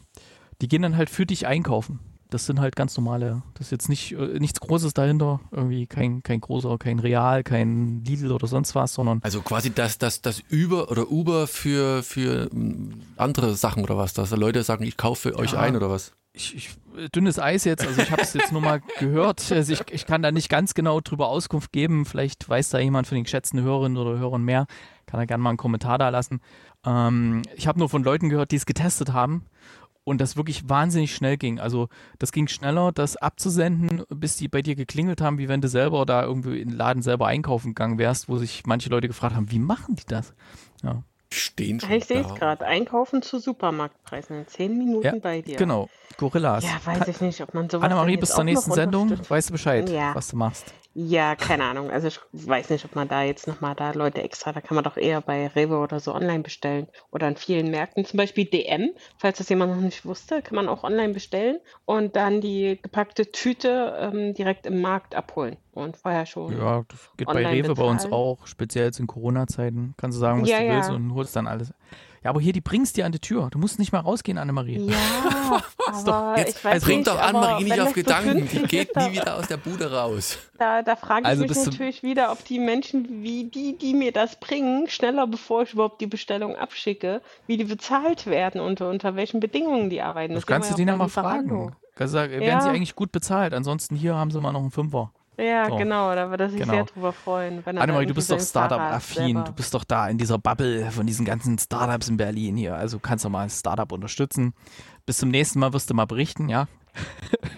die gehen dann halt für dich einkaufen das sind halt ganz normale, das ist jetzt nicht äh, nichts Großes dahinter, irgendwie kein, kein großer, kein Real, kein Lidl oder sonst was, sondern. Also quasi das, das, das Uber oder Uber für, für hm, andere Sachen oder was, dass Leute sagen, ich kaufe euch ja, ein oder was? Ich, ich, dünnes Eis jetzt, also ich habe es jetzt nur mal gehört. Also ich, ich kann da nicht ganz genau drüber Auskunft geben. Vielleicht weiß da jemand von den geschätzten Hörerinnen oder Hörern mehr. Kann er gerne mal einen Kommentar da lassen. Ähm, ich habe nur von Leuten gehört, die es getestet haben und das wirklich wahnsinnig schnell ging. Also das ging schneller, das abzusenden, bis die bei dir geklingelt haben, wie wenn du selber da irgendwie in den Laden selber einkaufen gegangen wärst, wo sich manche Leute gefragt haben, wie machen die das? Ja. Stehen schon Ich sehe es gerade. Einkaufen zu Supermarktpreisen in zehn Minuten ja, bei dir. Genau. Gorillas. Ja, weiß ich nicht, ob man sowas. Annemarie, bis zur nächsten Sendung. Weißt du Bescheid, ja. was du machst? Ja, keine Ahnung. Also ich weiß nicht, ob man da jetzt nochmal da Leute extra, da kann man doch eher bei Rewe oder so online bestellen. Oder an vielen Märkten. Zum Beispiel DM, falls das jemand noch nicht wusste, kann man auch online bestellen und dann die gepackte Tüte ähm, direkt im Markt abholen. Und vorher schon. Ja, das geht bei Rewe bezahlen. bei uns auch, speziell jetzt in Corona-Zeiten. Kannst du sagen, was ja, du willst ja. und holst dann alles. Ja, aber hier, die bringst dir an die Tür. Du musst nicht mal rausgehen, Annemarie. Ja, aber Jetzt ich weiß bringt doch Annemarie nicht auf Gedanken. Die geht nie wieder aus der Bude raus. Da, da frage ich also mich natürlich wieder, ob die Menschen, wie die, die mir das bringen, schneller, bevor ich überhaupt die Bestellung abschicke, wie die bezahlt werden und unter welchen Bedingungen die arbeiten. Das, das kannst du denen ja mal fragen. Also, werden ja. sie eigentlich gut bezahlt? Ansonsten hier haben sie mal noch einen Fünfer. Ja, so. genau, da würde sich genau. sehr drüber freuen. Annemarie, du bist doch Startup-affin, du bist doch da in dieser Bubble von diesen ganzen Startups in Berlin hier, also kannst du mal ein Startup unterstützen. Bis zum nächsten Mal wirst du mal berichten, ja?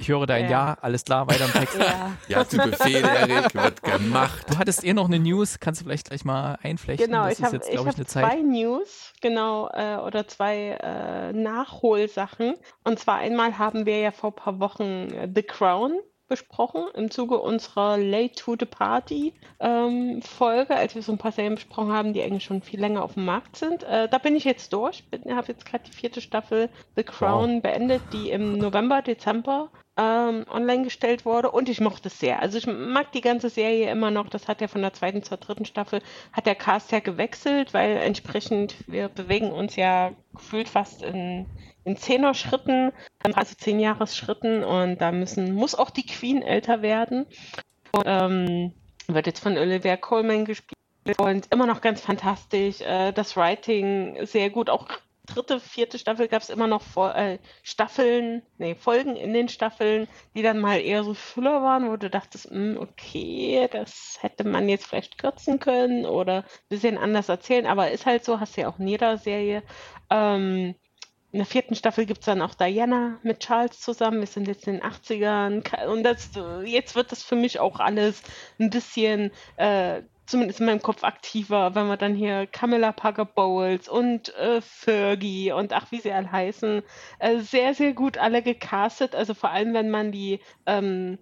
Ich höre dein ja. ja. alles klar, weiter im Text. Ja, ja zu Befehl, Erik, wird gemacht. Du hattest eh noch eine News, kannst du vielleicht gleich mal einflechten? Genau, das ich habe ich, ich zwei News, genau, äh, oder zwei äh, Nachholsachen. Und zwar einmal haben wir ja vor ein paar Wochen äh, The Crown besprochen im Zuge unserer Late to the Party ähm, Folge, als wir so ein paar Serien besprochen haben, die eigentlich schon viel länger auf dem Markt sind. Äh, da bin ich jetzt durch. Ich habe jetzt gerade die vierte Staffel The Crown wow. beendet, die im November, Dezember ähm, online gestellt wurde und ich mochte es sehr. Also ich mag die ganze Serie immer noch. Das hat ja von der zweiten zur dritten Staffel hat der Cast ja gewechselt, weil entsprechend wir bewegen uns ja gefühlt fast in in Zehner-Schritten, also zehn Jahresschritten und da müssen, muss auch die Queen älter werden. Und, ähm, wird jetzt von Olivia Coleman gespielt und immer noch ganz fantastisch. Äh, das Writing sehr gut, auch dritte, vierte Staffel gab es immer noch äh, Staffeln, nee, Folgen in den Staffeln, die dann mal eher so Füller waren, wo du dachtest, mh, hm, okay, das hätte man jetzt vielleicht kürzen können oder ein bisschen anders erzählen, aber ist halt so, hast du ja auch in jeder Serie. Ähm, in der vierten Staffel gibt es dann auch Diana mit Charles zusammen. Wir sind jetzt in den 80ern. Und das, jetzt wird das für mich auch alles ein bisschen äh, zumindest in meinem Kopf aktiver, wenn man dann hier Camilla Parker Bowles und äh, Fergie und ach, wie sie alle heißen, äh, sehr, sehr gut alle gecastet. Also vor allem, wenn man die ähm,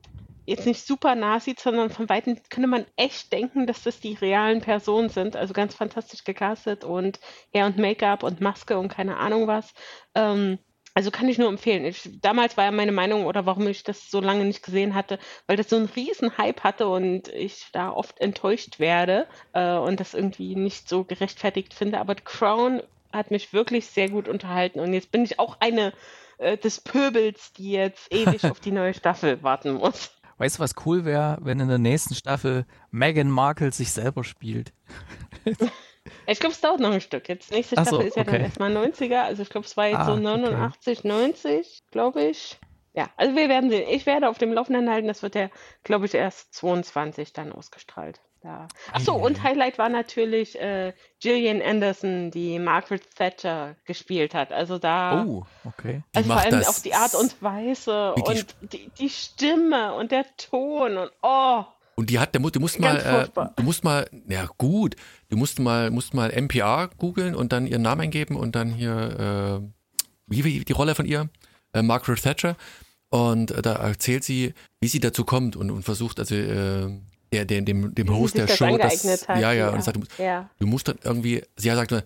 jetzt nicht super nah sieht, sondern von Weitem könnte man echt denken, dass das die realen Personen sind. Also ganz fantastisch gecastet und Hair und Make-up und Maske und keine Ahnung was. Ähm, also kann ich nur empfehlen. Ich, damals war ja meine Meinung oder warum ich das so lange nicht gesehen hatte, weil das so einen riesen Hype hatte und ich da oft enttäuscht werde äh, und das irgendwie nicht so gerechtfertigt finde. Aber The Crown hat mich wirklich sehr gut unterhalten und jetzt bin ich auch eine äh, des Pöbels, die jetzt ewig auf die neue Staffel warten muss. Weißt du, was cool wäre, wenn in der nächsten Staffel Meghan Markle sich selber spielt? Ich glaube, es dauert noch ein Stück. Jetzt nächste Staffel so, ist ja okay. dann erstmal 90er. Also ich glaube, es war jetzt ah, so 89, okay. 90, glaube ich. Ja, also wir werden sehen. Ich werde auf dem Laufenden halten. Das wird ja, glaube ich, erst 22 dann ausgestrahlt. Ja. Achso, und Highlight war natürlich äh, Gillian Anderson, die Margaret Thatcher gespielt hat. Also da. Oh, okay. Also vor allem auch die Art und Weise und die, die Stimme und der Ton und oh. Und die hat, der, du musst mal, äh, du musst mal, ja gut, du musst mal, musst mal NPR googeln und dann ihren Namen eingeben und dann hier, äh, wie, wie die Rolle von ihr, äh, Margaret Thatcher. Und äh, da erzählt sie, wie sie dazu kommt und, und versucht, also äh, der, der, dem, dem Host der Show, das, hat, ja, ja, und sagt, du, ja. du musst dann irgendwie, sie sagt, ein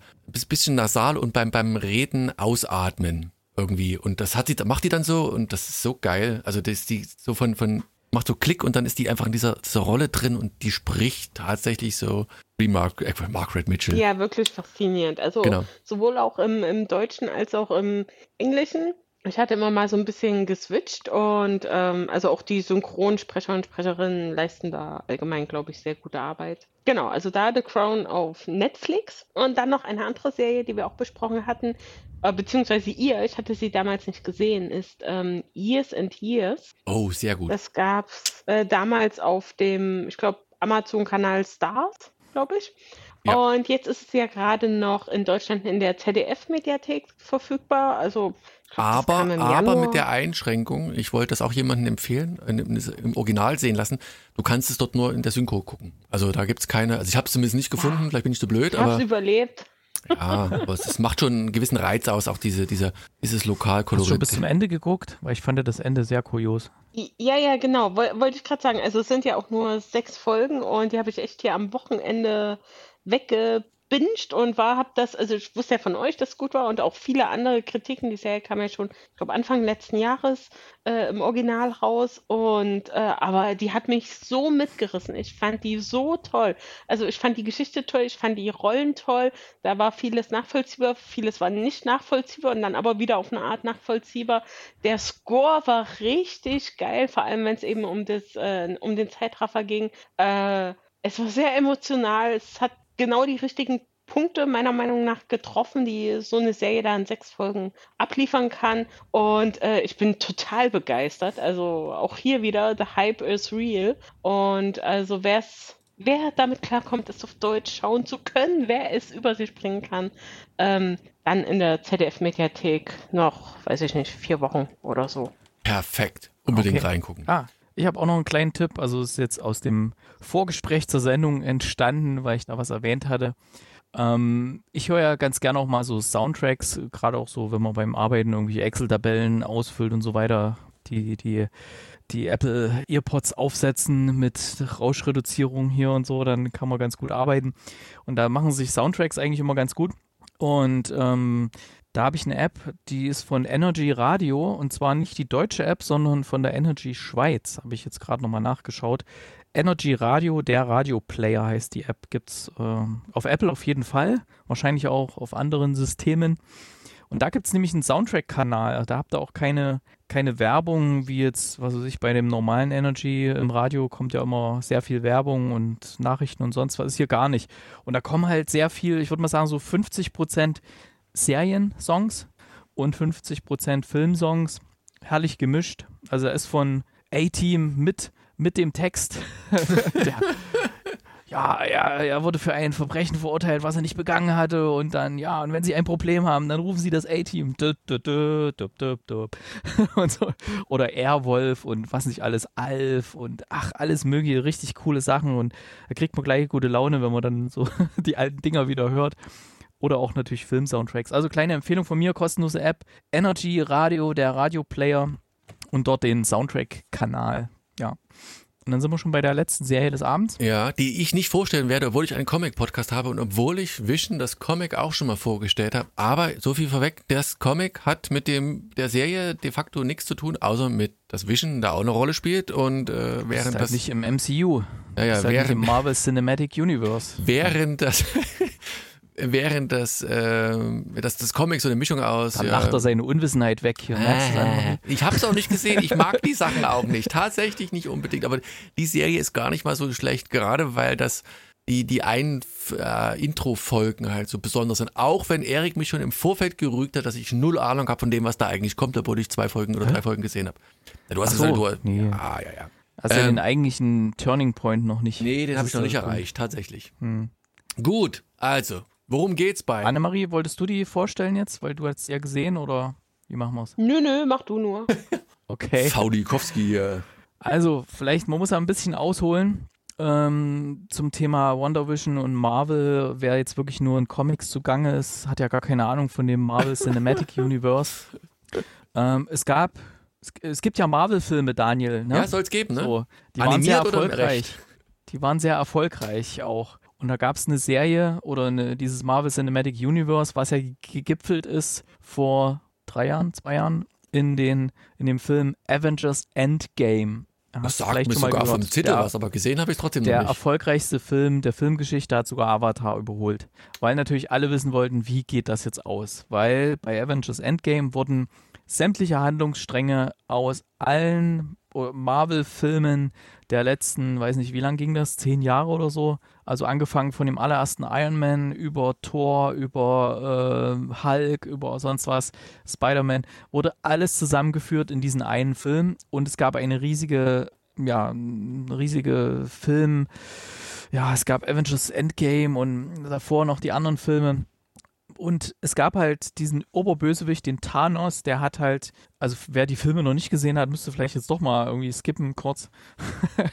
bisschen nasal und beim, beim Reden ausatmen irgendwie. Und das hat sie, macht die dann so und das ist so geil. Also das ist die so von, von macht so Klick und dann ist die einfach in dieser, dieser Rolle drin und die spricht tatsächlich so wie Mark, äh, Margaret Mitchell. Ja, wirklich faszinierend. Also genau. sowohl auch im, im Deutschen als auch im Englischen. Ich hatte immer mal so ein bisschen geswitcht und ähm, also auch die Synchronsprecher und Sprecherinnen leisten da allgemein, glaube ich, sehr gute Arbeit. Genau, also da The Crown auf Netflix und dann noch eine andere Serie, die wir auch besprochen hatten, beziehungsweise ihr, ich hatte sie damals nicht gesehen, ist ähm, Years and Years. Oh, sehr gut. Das gab es äh, damals auf dem, ich glaube, Amazon-Kanal Stars, glaube ich. Ja. Und jetzt ist es ja gerade noch in Deutschland in der ZDF-Mediathek verfügbar. Also aber, aber mit der Einschränkung, ich wollte das auch jemandem empfehlen, im Original sehen lassen, du kannst es dort nur in der Synchro gucken. Also da gibt es keine, also ich habe es zumindest nicht gefunden, vielleicht bin ich zu blöd, ich aber... Ich überlebt. Ja, aber es macht schon einen gewissen Reiz aus, auch diese, diese, dieses Lokalkolorit. Hast du schon bis zum Ende geguckt? Weil ich fand das Ende sehr kurios. Ja, ja, genau. Wollte ich gerade sagen. Also es sind ja auch nur sechs Folgen und die habe ich echt hier am Wochenende wegge gebinged und war, hab das, also ich wusste ja von euch, dass es gut war und auch viele andere Kritiken. Die Serie kam ja schon, ich glaube, Anfang letzten Jahres äh, im Original raus und äh, aber die hat mich so mitgerissen. Ich fand die so toll. Also ich fand die Geschichte toll, ich fand die Rollen toll. Da war vieles nachvollziehbar, vieles war nicht nachvollziehbar und dann aber wieder auf eine Art nachvollziehbar. Der Score war richtig geil, vor allem wenn es eben um das, äh, um den Zeitraffer ging. Äh, es war sehr emotional, es hat genau die richtigen Punkte meiner Meinung nach getroffen, die so eine Serie da in sechs Folgen abliefern kann. Und äh, ich bin total begeistert. Also auch hier wieder, the hype is real. Und also wer es wer damit klarkommt, es auf Deutsch schauen zu können, wer es über sich bringen kann, ähm, dann in der ZDF-Mediathek noch, weiß ich nicht, vier Wochen oder so. Perfekt. Unbedingt okay. reingucken. Ah, ich habe auch noch einen kleinen Tipp. Also ist jetzt aus dem Vorgespräch zur Sendung entstanden, weil ich da was erwähnt hatte. Ähm, ich höre ja ganz gerne auch mal so Soundtracks, gerade auch so, wenn man beim Arbeiten irgendwie Excel-Tabellen ausfüllt und so weiter. Die, die, die Apple Earpods aufsetzen mit Rauschreduzierung hier und so, dann kann man ganz gut arbeiten. Und da machen sich Soundtracks eigentlich immer ganz gut. Und ähm, da habe ich eine App, die ist von Energy Radio und zwar nicht die deutsche App, sondern von der Energy Schweiz. Habe ich jetzt gerade nochmal nachgeschaut. Energy Radio, der Radio-Player heißt die App. Gibt's äh, auf Apple auf jeden Fall, wahrscheinlich auch auf anderen Systemen. Und da gibt es nämlich einen Soundtrack-Kanal. Da habt ihr auch keine, keine Werbung, wie jetzt, was weiß ich, bei dem normalen Energy im Radio kommt ja immer sehr viel Werbung und Nachrichten und sonst was. Ist hier gar nicht. Und da kommen halt sehr viel, ich würde mal sagen, so 50 Prozent Seriensongs und 50% Filmsongs. Herrlich gemischt. Also er ist von A-Team mit, mit dem Text. der, ja, er, er wurde für ein Verbrechen verurteilt, was er nicht begangen hatte. Und dann, ja, und wenn sie ein Problem haben, dann rufen sie das A-Team. So. Oder Airwolf und was nicht alles, Alf und ach, alles mögliche, richtig coole Sachen. Und da kriegt man gleich gute Laune, wenn man dann so die alten Dinger wieder hört. Oder auch natürlich Film-Soundtracks. Also kleine Empfehlung von mir, kostenlose App, Energy Radio, der Radioplayer und dort den Soundtrack-Kanal. Ja. Und dann sind wir schon bei der letzten Serie des Abends. Ja, die ich nicht vorstellen werde, obwohl ich einen Comic-Podcast habe und obwohl ich Vision das Comic auch schon mal vorgestellt habe. Aber so viel vorweg, das Comic hat mit dem der Serie de facto nichts zu tun, außer mit dass Vision da auch eine Rolle spielt und äh, während das, ist halt das nicht im MCU. Ja, ja, das ist während, halt im Marvel Cinematic Universe. Während das während das, äh, das, das Comic so eine Mischung aus. Dann ja, lacht er seine Unwissenheit weg. Hier, äh, ich habe es auch nicht gesehen. Ich mag die Sachen auch nicht. Tatsächlich nicht unbedingt. Aber die Serie ist gar nicht mal so schlecht, gerade weil das die, die ein äh, Intro-Folgen halt so besonders sind. Auch wenn Erik mich schon im Vorfeld gerügt hat, dass ich null Ahnung habe von dem, was da eigentlich kommt, obwohl ich zwei Folgen oder drei Folgen gesehen habe. Ja, du hast so, gesagt, du, nee. ah, ja, ja. Hast ähm, ja den eigentlichen Turning Point noch nicht. Nee, den habe ich noch nicht erreicht, tatsächlich. Hm. Gut, also, Worum geht's bei? Annemarie, wolltest du die vorstellen jetzt? Weil du hast ja gesehen oder wie machen wir's? Nö, nö, mach du nur. okay. Faudikowski hier. Also, vielleicht, man muss ja ein bisschen ausholen. Ähm, zum Thema Wonder Vision und Marvel, wer jetzt wirklich nur in Comics zugange ist, hat ja gar keine Ahnung von dem Marvel Cinematic Universe. Ähm, es gab, es, es, gibt ja Marvel-Filme, Daniel. Ne? Ja, soll es geben, ne? So, die Animiert waren sehr erfolgreich. Die waren sehr erfolgreich auch. Und da gab es eine Serie oder eine, dieses Marvel Cinematic Universe, was ja gegipfelt ist vor drei Jahren, zwei Jahren in, den, in dem Film Avengers Endgame. Das sagt mir sogar vom Titel der, was, aber gesehen habe ich trotzdem noch nicht. Der erfolgreichste Film der Filmgeschichte hat sogar Avatar überholt. Weil natürlich alle wissen wollten, wie geht das jetzt aus? Weil bei Avengers Endgame wurden sämtliche Handlungsstränge aus allen Marvel-Filmen der letzten, weiß nicht, wie lang ging das? Zehn Jahre oder so? Also angefangen von dem allerersten Iron Man über Thor, über äh, Hulk, über sonst was, Spider-Man, wurde alles zusammengeführt in diesen einen Film und es gab eine riesige, ja, riesige Film, ja, es gab Avengers Endgame und davor noch die anderen Filme und es gab halt diesen Oberbösewicht, den Thanos, der hat halt, also wer die Filme noch nicht gesehen hat, müsste vielleicht jetzt doch mal irgendwie skippen kurz.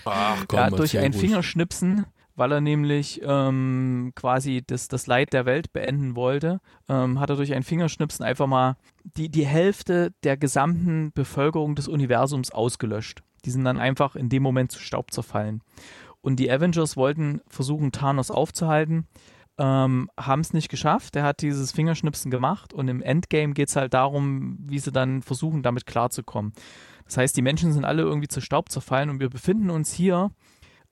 Ach, komm, er hat durch ein Fingerschnipsen, weil er nämlich ähm, quasi das, das Leid der Welt beenden wollte, ähm, hat er durch ein Fingerschnipsen einfach mal die, die Hälfte der gesamten Bevölkerung des Universums ausgelöscht. Die sind dann einfach in dem Moment zu Staub zerfallen. Und die Avengers wollten versuchen, Thanos aufzuhalten ähm, haben es nicht geschafft. Er hat dieses Fingerschnipsen gemacht und im Endgame geht es halt darum, wie sie dann versuchen, damit klarzukommen. Das heißt, die Menschen sind alle irgendwie zu Staub zerfallen und wir befinden uns hier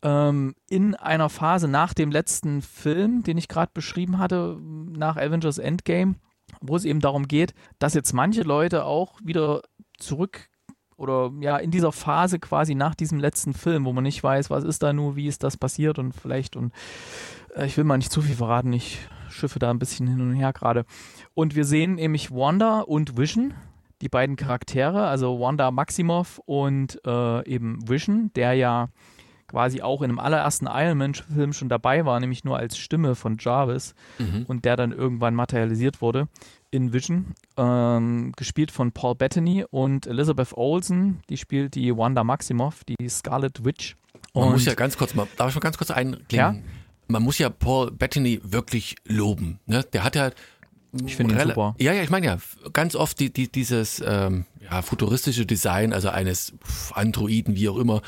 ähm, in einer Phase nach dem letzten Film, den ich gerade beschrieben hatte, nach Avengers Endgame, wo es eben darum geht, dass jetzt manche Leute auch wieder zurück oder ja in dieser Phase quasi nach diesem letzten Film, wo man nicht weiß, was ist da nur, wie ist das passiert und vielleicht und äh, ich will mal nicht zu viel verraten, ich schiffe da ein bisschen hin und her gerade. Und wir sehen nämlich Wanda und Vision, die beiden Charaktere, also Wanda Maximoff und äh, eben Vision, der ja quasi auch in dem allerersten Iron Man-Film schon dabei war, nämlich nur als Stimme von Jarvis mhm. und der dann irgendwann materialisiert wurde in Vision, ähm, gespielt von Paul Bettany und Elizabeth Olsen, die spielt die Wanda Maximoff, die Scarlet Witch. Man muss ja ganz kurz mal, darf ich mal ganz kurz einklingen? Ja? man muss ja Paul Bettany wirklich loben. Ne? Der hat ja ich finde ihn super. Ja, ja, ich meine ja, ganz oft die, die, dieses ähm, ja, futuristische Design, also eines Androiden, wie auch immer.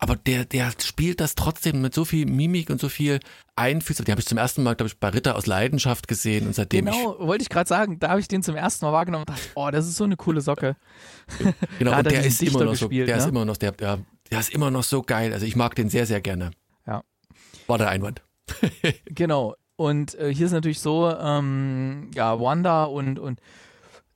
Aber der, der spielt das trotzdem mit so viel Mimik und so viel Einfühlsam. Die habe ich zum ersten Mal, glaube ich, bei Ritter aus Leidenschaft gesehen und seitdem. Genau, ich, wollte ich gerade sagen, da habe ich den zum ersten Mal wahrgenommen und dachte, oh, das ist so eine coole Socke. Genau, und der ist immer noch gespielt, so, der ne? ist immer noch, der, der, der ist immer noch so geil. Also ich mag den sehr, sehr gerne. War der Einwand. genau. Und äh, hier ist natürlich so, ähm, ja, Wanda und, und,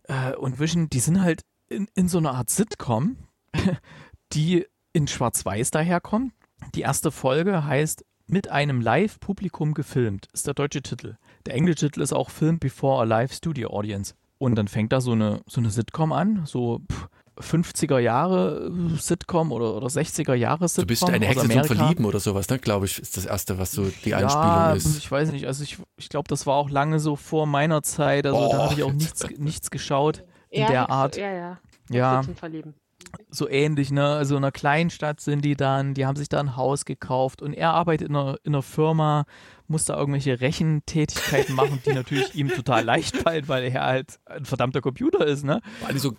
äh, und Vision, die sind halt in, in so einer Art Sitcom, die in Schwarz-Weiß daherkommt. Die erste Folge heißt Mit einem Live-Publikum gefilmt, ist der deutsche Titel. der englische Titel ist auch Film Before a Live Studio Audience. Und dann fängt da so eine, so eine Sitcom an, so pff, 50er Jahre äh, Sitcom oder, oder 60er Jahre Sitcom. Du bist eine Hexe zum Verlieben oder sowas, ne? Glaube ich, ist das erste, was so die Anspielung ja, ist. Ich weiß nicht, also ich, ich glaube, das war auch lange so vor meiner Zeit, also Oh, da habe ich auch nichts, nichts geschaut in Ja, der Art. Ja, ja. Ja. Verlieben. So ähnlich, ne? Also in einer Kleinstadt sind die dann, die haben sich da ein Haus gekauft und er arbeitet in einer, in einer Firma, muss da irgendwelche Rechentätigkeiten machen, die natürlich ihm total leicht fallen, weil er halt ein verdammter Computer ist, ne? Also,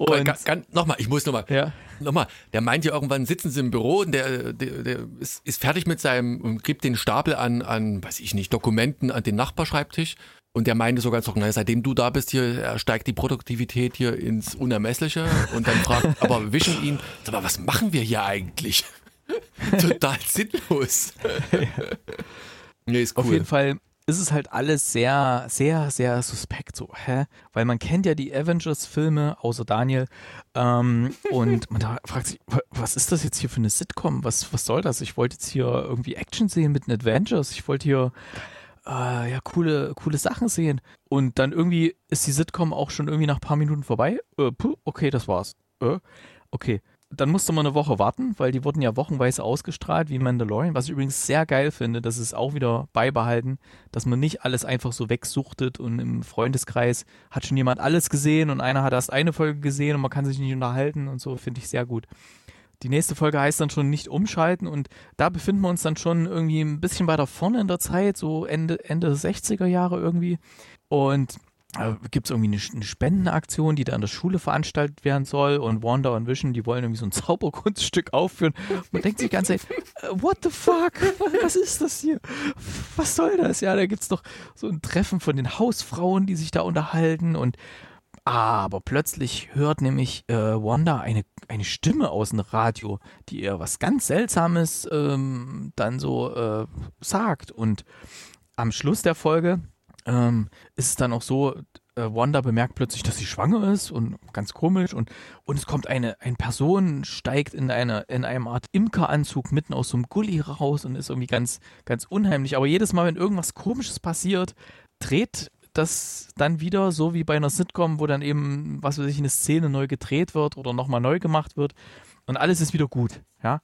nochmal, ich muss nochmal, Ja. nochmal, der meint ja irgendwann, sitzen sie im Büro und der, der, der ist, ist fertig mit seinem und gibt den Stapel an, an, weiß ich nicht, Dokumenten an den Nachbarschreibtisch. Und der meinte sogar, so, naja, seitdem du da bist hier, er steigt die Produktivität hier ins Unermessliche und dann fragt, aber wischen ihn, sag mal, was machen wir hier eigentlich? Total sinnlos. nee, ist cool. Auf jeden Fall ist es halt alles sehr, sehr, sehr suspekt so, hä? Weil man kennt ja die Avengers-Filme, außer Daniel, ähm, und man fragt sich, wa- was ist das jetzt hier für eine Sitcom? Was, was soll das? Ich wollte jetzt hier irgendwie Action sehen mit den Avengers. Ich wollte hier äh, ja coole, coole Sachen sehen. Und dann irgendwie ist die Sitcom auch schon irgendwie nach ein paar Minuten vorbei. Äh, puh, okay, das war's. Äh, okay. Dann musste man eine Woche warten, weil die wurden ja wochenweise ausgestrahlt wie Mandalorian, was ich übrigens sehr geil finde. Das ist auch wieder beibehalten, dass man nicht alles einfach so wegsuchtet und im Freundeskreis hat schon jemand alles gesehen und einer hat erst eine Folge gesehen und man kann sich nicht unterhalten und so, finde ich sehr gut. Die nächste Folge heißt dann schon nicht umschalten und da befinden wir uns dann schon irgendwie ein bisschen weiter vorne in der Zeit, so Ende, Ende 60er Jahre irgendwie. Und äh, gibt es irgendwie eine, eine Spendenaktion, die da an der Schule veranstaltet werden soll und Wanda und Vision, die wollen irgendwie so ein Zauberkunststück aufführen. Man denkt sich die ganze Zeit, what the fuck? Was ist das hier? Was soll das? Ja, da gibt es doch so ein Treffen von den Hausfrauen, die sich da unterhalten und aber plötzlich hört nämlich äh, Wanda eine, eine Stimme aus dem Radio, die ihr was ganz Seltsames ähm, dann so äh, sagt. Und am Schluss der Folge ähm, ist es dann auch so, äh, Wanda bemerkt plötzlich, dass sie schwanger ist und ganz komisch und, und es kommt eine, eine Person, steigt in, eine, in einem Art Imkeranzug mitten aus so einem Gully raus und ist irgendwie ganz, ganz unheimlich. Aber jedes Mal, wenn irgendwas komisches passiert, dreht das dann wieder so wie bei einer Sitcom, wo dann eben, was weiß ich, eine Szene neu gedreht wird oder nochmal neu gemacht wird und alles ist wieder gut, ja.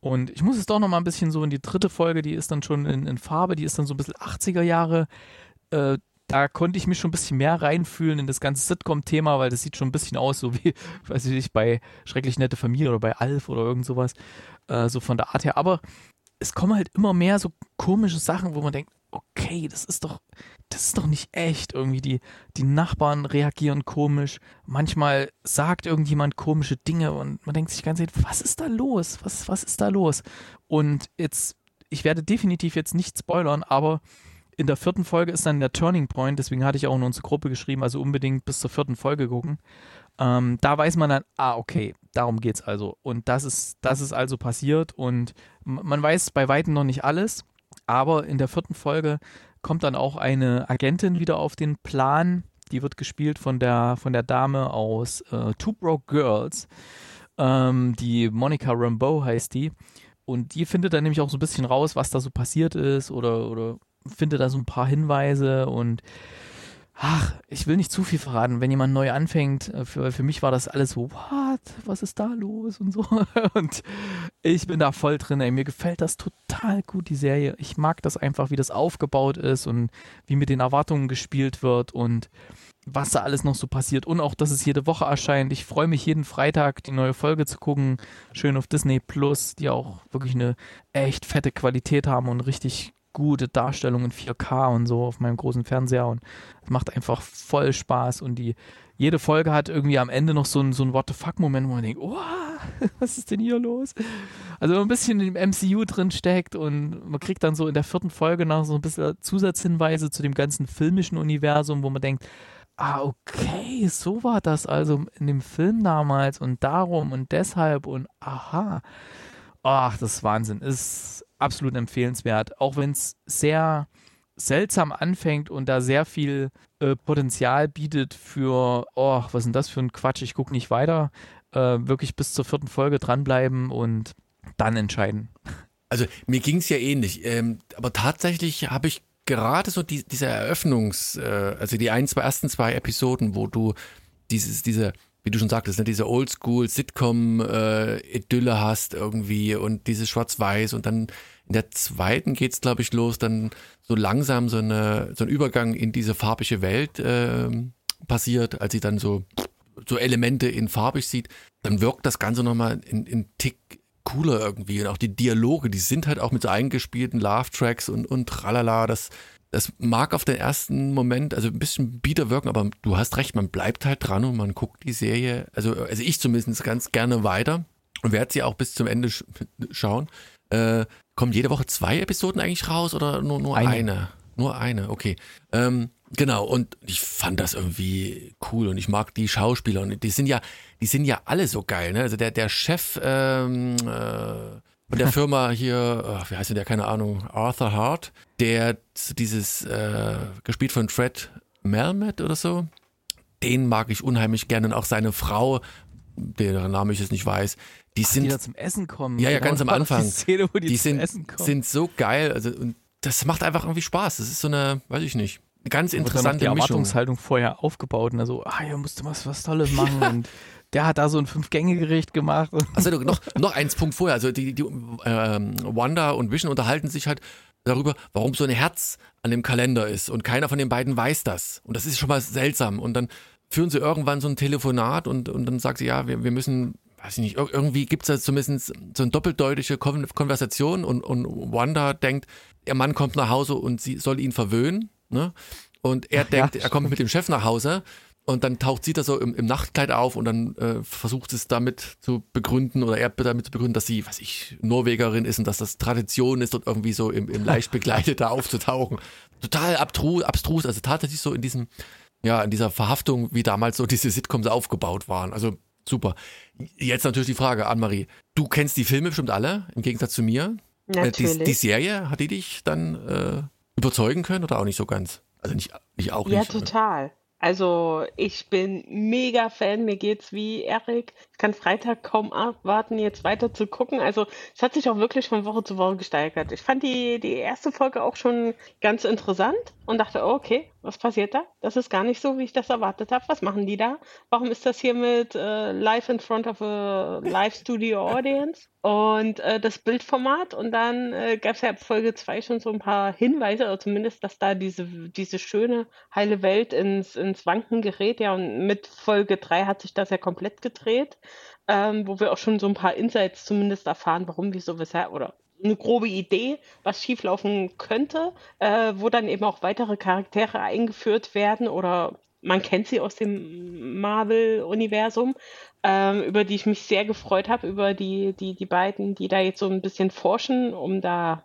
Und ich muss es doch nochmal ein bisschen so in die dritte Folge, die ist dann schon in, in Farbe, die ist dann so ein bisschen 80er Jahre. Äh, da konnte ich mich schon ein bisschen mehr reinfühlen in das ganze Sitcom-Thema, weil das sieht schon ein bisschen aus, so wie, weiß ich nicht, bei Schrecklich Nette Familie oder bei Alf oder irgend sowas, äh, so von der Art her. Aber es kommen halt immer mehr so komische Sachen, wo man denkt, okay, das ist doch, das ist doch nicht echt. Irgendwie die, die Nachbarn reagieren komisch. Manchmal sagt irgendjemand komische Dinge und man denkt sich ganze Zeit, was ist da los? Was, was ist da los? Und jetzt, ich werde definitiv jetzt nicht spoilern, aber in der vierten Folge ist dann der Turning Point, deswegen hatte ich auch in unsere Gruppe geschrieben, also unbedingt bis zur vierten Folge gucken. Ähm, da weiß man dann, ah, okay, darum geht's also. Und das ist, das ist also passiert und man weiß bei Weitem noch nicht alles, aber in der vierten Folge kommt dann auch eine Agentin wieder auf den Plan. Die wird gespielt von der, von der Dame aus äh, Two Broke Girls. Ähm, die Monica Rambeau heißt die. Und die findet dann nämlich auch so ein bisschen raus, was da so passiert ist oder, oder findet da so ein paar Hinweise und ach, ich will nicht zu viel verraten, wenn jemand neu anfängt, äh, für, für mich war das alles so, what, was ist da los? und so. Und ich bin da voll drin, ey, mir gefällt das total gut, die Serie, ich mag das einfach, wie das aufgebaut ist und wie mit den Erwartungen gespielt wird und was da alles noch so passiert. Und auch, dass es jede Woche erscheint. Ich freue mich jeden Freitag, die neue Folge zu gucken. Schön auf Disney Plus, die auch wirklich eine echt fette Qualität haben und richtig gute Darstellung in 4K und so auf meinem großen Fernseher und es macht einfach voll Spaß und die jede Folge hat irgendwie am Ende noch so ein, so ein What the fuck Moment, wo man denkt, oh, was ist denn hier los? Also ein bisschen im MCU drin steckt und man kriegt dann so in der vierten Folge noch so ein bisschen Zusatzhinweise zu dem ganzen filmischen Universum, wo man denkt, ah, okay, so war das also in dem Film damals und darum und deshalb und aha. Ach, das ist Wahnsinn. Ist absolut empfehlenswert. Auch wenn es sehr seltsam anfängt und da sehr viel äh, Potenzial bietet für, oh, was ist denn das für ein Quatsch, ich gucke nicht weiter. Äh, wirklich bis zur vierten Folge dranbleiben und dann entscheiden. Also mir ging es ja ähnlich. Ähm, aber tatsächlich habe ich gerade so die, diese Eröffnungs, äh, also die ein, zwei, ersten zwei Episoden, wo du dieses, diese, wie du schon sagtest, ne, diese Oldschool-Sitcom-Idylle äh, hast irgendwie und dieses Schwarz-Weiß und dann in der zweiten geht's, glaube ich, los, dann so langsam so, eine, so ein Übergang in diese farbige Welt äh, passiert, als sie dann so, so Elemente in farbig sieht, dann wirkt das Ganze nochmal in, in Tick cooler irgendwie. Und auch die Dialoge, die sind halt auch mit so eingespielten Love-Tracks und, und tralala. Das, das mag auf den ersten Moment also ein bisschen bieder wirken, aber du hast recht, man bleibt halt dran und man guckt die Serie, also, also ich zumindest ganz gerne weiter und werde sie auch bis zum Ende sch schauen. Äh, kommen jede Woche zwei Episoden eigentlich raus oder nur, nur eine? eine? Nur eine, okay. Ähm, genau, und ich fand das irgendwie cool und ich mag die Schauspieler und die sind ja, die sind ja alle so geil, ne? Also der, der Chef ähm, äh, von der Firma hier, oh, wie heißt denn der, keine Ahnung, Arthur Hart, der dieses, äh, gespielt von Fred Melmet oder so, den mag ich unheimlich gerne und auch seine Frau, deren Name ich jetzt nicht weiß, die Ach, sind die da zum Essen kommen. Ja, ja, genau, ganz am Anfang. Die, Szene, die, die sind, sind so geil, also und das macht einfach irgendwie Spaß. Das ist so eine, weiß ich nicht, ganz interessante die Mischung. Erwartungshaltung vorher aufgebaut und also, ah, hier musste was, was Tolles machen und der hat da so ein Fünf-Gänge-Gericht gemacht. Also noch, noch eins Punkt vorher. Also die, die ähm, Wanda und Vision unterhalten sich halt darüber, warum so ein Herz an dem Kalender ist und keiner von den beiden weiß das. Und das ist schon mal seltsam. Und dann führen sie irgendwann so ein Telefonat und, und dann sagt sie, ja, wir, wir müssen, weiß ich nicht, irgendwie gibt es da zumindest so eine doppeldeutige Konversation und, und Wanda denkt, ihr Mann kommt nach Hause und sie soll ihn verwöhnen. Ne? Und er denkt, ja, er kommt mit dem Chef nach Hause und dann taucht sie da so im, im Nachtkleid auf und dann äh, versucht es damit zu begründen oder er damit zu begründen, dass sie, was ich, Norwegerin ist und dass das Tradition ist, dort irgendwie so im, im leicht begleitet da aufzutauchen. Total abtrus, abstrus, also tatsächlich so in diesem, ja, in dieser Verhaftung, wie damals so diese Sitcoms aufgebaut waren. Also super. Jetzt natürlich die Frage, Anne-Marie, du kennst die Filme bestimmt alle, im Gegensatz zu mir. Natürlich. Äh, die, die, Serie, hat die dich dann äh, überzeugen können oder auch nicht so ganz? Also nicht, nicht auch nicht. Ja, total. Also ich bin mega Fan, mir geht's wie Erik. Kann Freitag kaum abwarten, jetzt weiter zu gucken. Also es hat sich auch wirklich von Woche zu Woche gesteigert. Ich fand die, die erste Folge auch schon ganz interessant und dachte, oh, okay, was passiert da? Das ist gar nicht so, wie ich das erwartet habe. Was machen die da? Warum ist das hier mit äh, Live in front of a Live Studio Audience? Und äh, das Bildformat und dann äh, gab es ja ab Folge 2 schon so ein paar Hinweise, oder zumindest, dass da diese, diese schöne, heile Welt ins, ins Wanken gerät. Ja, und mit Folge 3 hat sich das ja komplett gedreht, ähm, wo wir auch schon so ein paar Insights zumindest erfahren, warum, wieso, weshalb oder eine grobe Idee, was schieflaufen könnte, äh, wo dann eben auch weitere Charaktere eingeführt werden oder man kennt sie aus dem Marvel-Universum, ähm, über die ich mich sehr gefreut habe, über die, die, die beiden, die da jetzt so ein bisschen forschen, um da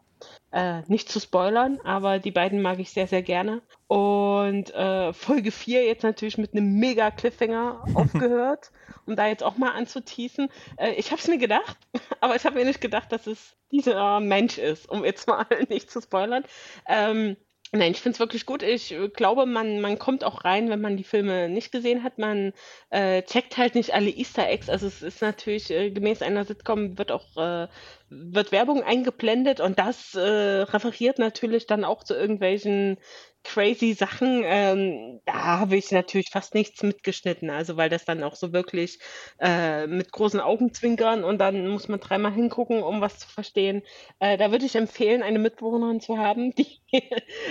äh, nicht zu spoilern, aber die beiden mag ich sehr, sehr gerne. Und äh, Folge 4 jetzt natürlich mit einem mega Cliffhanger aufgehört, um da jetzt auch mal anzuteasen. Äh, ich habe es mir gedacht, aber ich habe mir nicht gedacht, dass es dieser Mensch ist, um jetzt mal nicht zu spoilern. Ähm, Nein, ich finde es wirklich gut. Ich glaube, man, man kommt auch rein, wenn man die Filme nicht gesehen hat. Man äh, checkt halt nicht alle Easter Eggs. Also es ist natürlich äh, gemäß einer Sitcom wird auch äh, wird Werbung eingeblendet und das äh, referiert natürlich dann auch zu irgendwelchen crazy Sachen, ähm, da habe ich natürlich fast nichts mitgeschnitten. Also weil das dann auch so wirklich äh, mit großen Augenzwinkern und dann muss man dreimal hingucken, um was zu verstehen. Äh, da würde ich empfehlen, eine Mitbewohnerin zu haben, die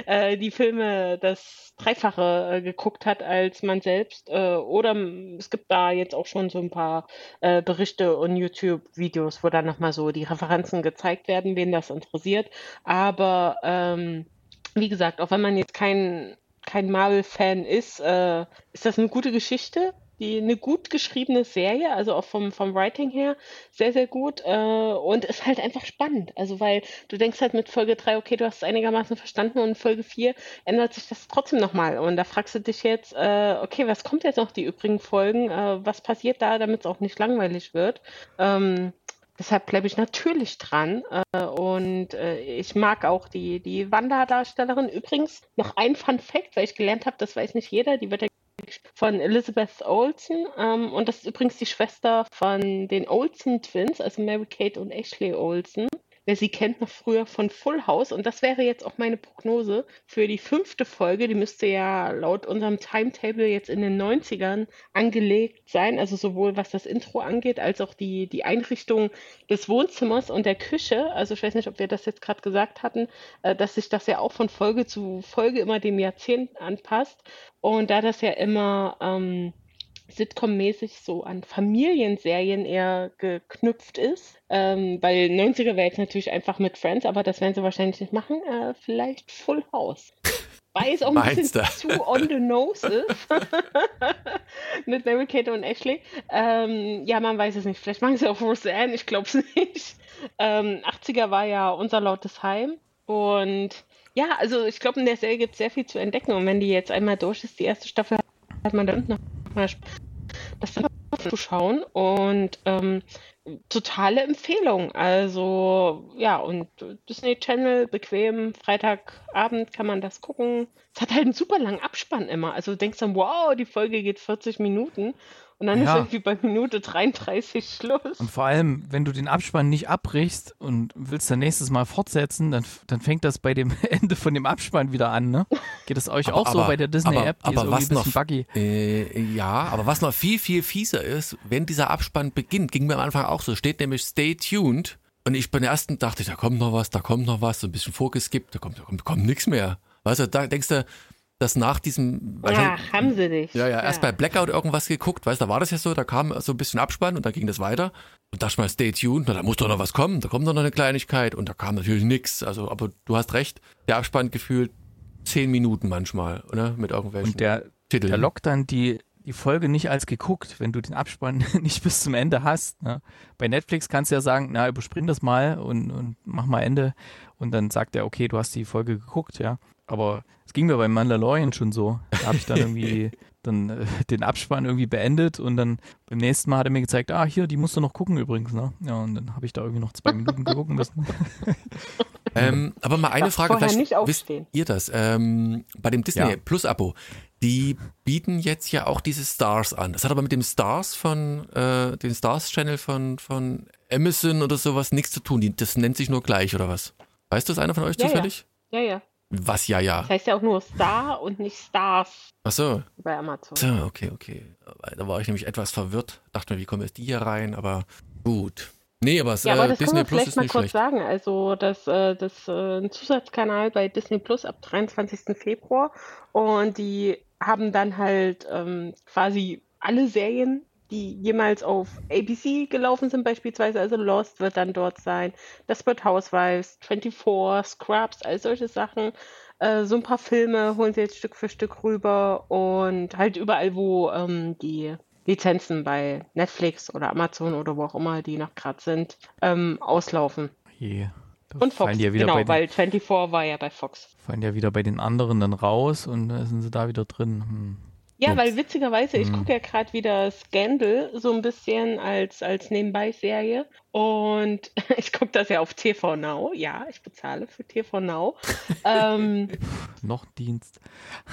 äh, die Filme das Dreifache äh, geguckt hat als man selbst. Äh, oder es gibt da jetzt auch schon so ein paar äh, Berichte und YouTube-Videos, wo dann nochmal so die Referenzen gezeigt werden, wen das interessiert. Aber ähm, wie gesagt, auch wenn man jetzt kein, kein Marvel-Fan ist, äh, ist das eine gute Geschichte. Die, eine gut geschriebene Serie, also auch vom, vom Writing her, sehr, sehr gut. Äh, und ist halt einfach spannend. Also, weil du denkst halt mit Folge 3, okay, du hast es einigermaßen verstanden und in Folge 4 ändert sich das trotzdem nochmal. Und da fragst du dich jetzt, äh, okay, was kommt jetzt noch die übrigen Folgen? Äh, was passiert da, damit es auch nicht langweilig wird? Ähm, Deshalb bleibe ich natürlich dran. Äh, und äh, ich mag auch die, die Wanda-Darstellerin. Übrigens noch ein Fun Fact, weil ich gelernt habe, das weiß nicht jeder, die wird ja von Elizabeth Olsen. Ähm, und das ist übrigens die Schwester von den Olsen Twins, also Mary Kate und Ashley Olsen. Wer sie kennt noch früher von Full House. Und das wäre jetzt auch meine Prognose für die fünfte Folge. Die müsste ja laut unserem Timetable jetzt in den 90ern angelegt sein. Also sowohl was das Intro angeht, als auch die, die Einrichtung des Wohnzimmers und der Küche. Also ich weiß nicht, ob wir das jetzt gerade gesagt hatten, äh, dass sich das ja auch von Folge zu Folge immer dem Jahrzehnt anpasst. Und da das ja immer ähm, Sitcom-mäßig so an Familienserien eher geknüpft ist. Ähm, weil 90er wäre jetzt natürlich einfach mit Friends, aber das werden sie wahrscheinlich nicht machen. Äh, vielleicht Full House. Weil es auch ein bisschen zu on the nose ist. mit Mary Kate und Ashley. Ähm, ja, man weiß es nicht. Vielleicht machen sie auch Roseanne, ich glaube es nicht. Ähm, 80er war ja unser lautes Heim. Und ja, also ich glaube, in der Serie gibt es sehr viel zu entdecken. Und wenn die jetzt einmal durch ist, die erste Staffel, hat man dann noch mal das zu schauen und ähm, totale Empfehlung. Also ja, und Disney Channel bequem, Freitagabend kann man das gucken. Es hat halt einen super langen Abspann immer. Also du denkst dann, wow, die Folge geht 40 Minuten und dann Ja. ist irgendwie bei Minute 33 Schluss. Und vor allem, wenn du den Abspann nicht abbrichst und willst dann nächstes Mal fortsetzen, dann, dann fängt das bei dem Ende von dem Abspann wieder an, ne? Geht es euch Aber- auch so aber- bei der Disney-App? Die aber- ist aber irgendwie was ein bisschen noch- buggy. Äh, ja, aber was noch viel, viel fieser ist, wenn dieser Abspann beginnt, ging mir am Anfang auch so, steht nämlich Stay tuned. Und ich beim ersten dachte, ich, da kommt noch was, da kommt noch was, so ein bisschen vorgeskippt, da kommt, da kommt, da kommt nichts mehr. Weißt du, da denkst du, dass nach diesem. Ja, haben sie nicht. Ja, ja, erst bei Blackout irgendwas geguckt, weißt du, da war das ja so, da kam so ein bisschen Abspann und dann ging das weiter. Und dachte ich mal, stay tuned, na, da muss doch noch was kommen, da kommt doch noch eine Kleinigkeit und da kam natürlich nichts. Also, aber du hast recht, der Abspann gefühlt zehn Minuten manchmal, oder? Mit irgendwelchen Und der, Titeln. der lockt dann die, die Folge nicht als geguckt, wenn du den Abspann nicht bis zum Ende hast. Ne? Bei Netflix kannst du ja sagen, na, überspring das mal und, und mach mal Ende. Und dann sagt er, okay, du hast die Folge geguckt, ja. Aber es ging mir beim Mandalorian schon so. Da habe ich dann irgendwie dann äh, den Abspann irgendwie beendet und dann beim nächsten Mal hat er mir gezeigt, ah, hier, die musst du noch gucken übrigens, ne? Ja, und dann habe ich da irgendwie noch zwei Minuten gucken müssen. Ähm, aber mal eine Darf Frage, vielleicht nicht wisst aufstehen. ihr das? Ähm, bei dem Disney Ja. Plus Abo, die bieten jetzt ja auch diese Stars an. Das hat aber mit dem Stars von, äh, den Stars Channel von, von Amazon oder sowas nichts zu tun. Die, das nennt sich nur gleich oder was? Weiß das einer von euch Ja, ja. zufällig? Ja, ja. Was, ja, ja. Das heißt ja auch nur Star und nicht Stars Ach so. bei Amazon. So, okay, okay. Da war ich nämlich etwas verwirrt. Dachte mir, wie kommen jetzt die hier rein? Aber gut. Nee, aber, es, Ja, aber äh, das können Disney wir Plus vielleicht mal kurz schlecht. sagen. Also das, äh, das äh, ein Zusatzkanal bei Disney Plus ab 23. Februar und die haben dann halt ähm, quasi alle Serien, die jemals auf ABC gelaufen sind, beispielsweise, also Lost wird dann dort sein, Desperate Housewives, 24, Scrubs, all solche Sachen. Äh, so ein paar Filme holen sie jetzt Stück für Stück rüber und halt überall, wo ähm, die Lizenzen bei Netflix oder Amazon oder wo auch immer die noch gerade sind, ähm, auslaufen. Je. Da Und Fox, ja wieder genau, bei den, weil 24 war ja bei Fox. fallen ja wieder bei den anderen dann raus und dann sind sie da wieder drin. Hm. Ja, weil witzigerweise, ich Hm. gucke ja gerade wieder Scandal so ein bisschen als, als Nebenbei-Serie und ich gucke das ja auf TV Now. Ja, ich bezahle für TV Now. ähm, Noch Dienst.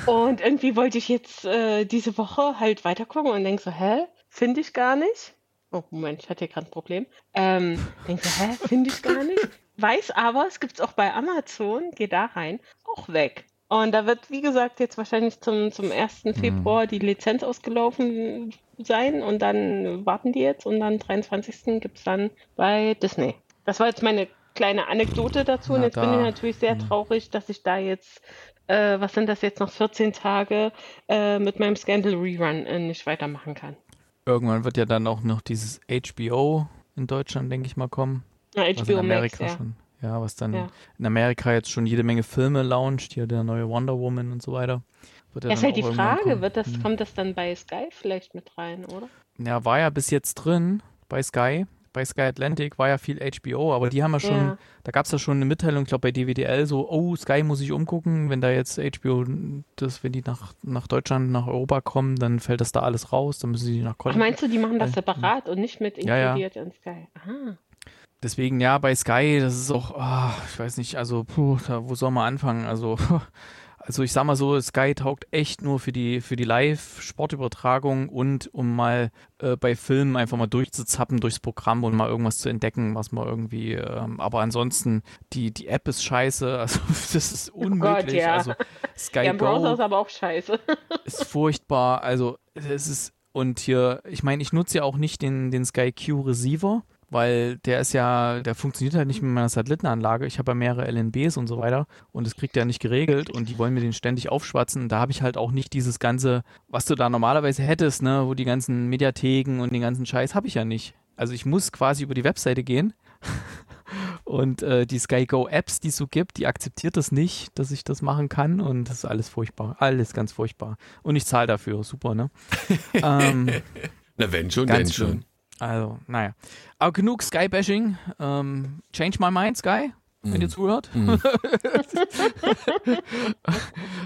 und irgendwie wollte ich jetzt äh, diese Woche halt weitergucken und denke so, hä, finde ich gar nicht. Oh, Moment, ich hatte hier gerade ein Problem. Ähm, denke so, hä, finde ich gar nicht. Weiß aber, es gibt es auch bei Amazon, geh da rein, auch weg. Und da wird, wie gesagt, jetzt wahrscheinlich zum, zum 1. Februar die Lizenz ausgelaufen sein und dann warten die jetzt und dann 23. gibt es dann bei Disney. Das war jetzt meine kleine Anekdote dazu und Na jetzt bin da. ich natürlich sehr Hm. traurig, dass ich da jetzt, äh, was sind das jetzt noch 14 Tage, äh, mit meinem Scandal Rerun äh, nicht weitermachen kann. Irgendwann wird ja dann auch noch dieses HBO in Deutschland, denke ich mal, kommen. Na, Was in HBO Max, Amerika ja. schon. Ja, was dann Ja. in Amerika jetzt schon jede Menge Filme launcht, hier der neue Wonder Woman und so weiter. Wird Ja, ist halt die Frage, wird das, Hm. kommt das dann bei Sky vielleicht mit rein, oder? Ja, war ja bis jetzt drin bei Sky. Bei Sky Atlantic war ja viel HBO, aber die haben ja schon, Ja. da gab es ja schon eine Mitteilung, ich glaube bei DWDL, so, oh, Sky muss ich umgucken, wenn da jetzt HBO, das, wenn die nach, nach Deutschland, nach Europa kommen, dann fällt das da alles raus, dann müssen sie nach Ach, Konten. meinst du, die machen das Äh, separat und nicht mit Ja, ja. inkludiert in Sky? Aha. Deswegen, ja, bei Sky, das ist auch, ah, ich weiß nicht, also, puh, da, wo soll man anfangen? Also, Also ich sag mal so, Sky taugt echt nur für die, für die Live-Sportübertragung und um mal äh, bei Filmen einfach mal durchzuzappen durchs Programm und mal irgendwas zu entdecken, was man irgendwie, ähm, aber ansonsten, die, die App ist scheiße, also das ist unmöglich. Oh Gott, ja. Also Sky ja, Browser ist aber auch scheiße. ist furchtbar, also es ist, und hier, ich meine, ich nutze ja auch nicht den, den Sky Q Receiver, weil der ist ja, der funktioniert halt nicht mit meiner Satellitenanlage. Ich habe ja mehrere LNBs und so weiter und das kriegt er nicht geregelt und die wollen mir den ständig aufschwatzen. Da habe ich halt auch nicht dieses ganze, was du da normalerweise hättest, ne, wo die ganzen Mediatheken und den ganzen Scheiß habe ich ja nicht. Also ich muss quasi über die Webseite gehen und äh, die Sky Go Apps, die es so gibt, die akzeptiert das nicht, dass ich das machen kann und das ist alles furchtbar. Alles ganz furchtbar. Und ich zahle dafür. Super, ne? ähm, Na, wenn schon, wenn schon. Also, naja. Aber genug Sky-Bashing. Ähm, change my mind, Sky, wenn mm. ihr zuhört. Mm.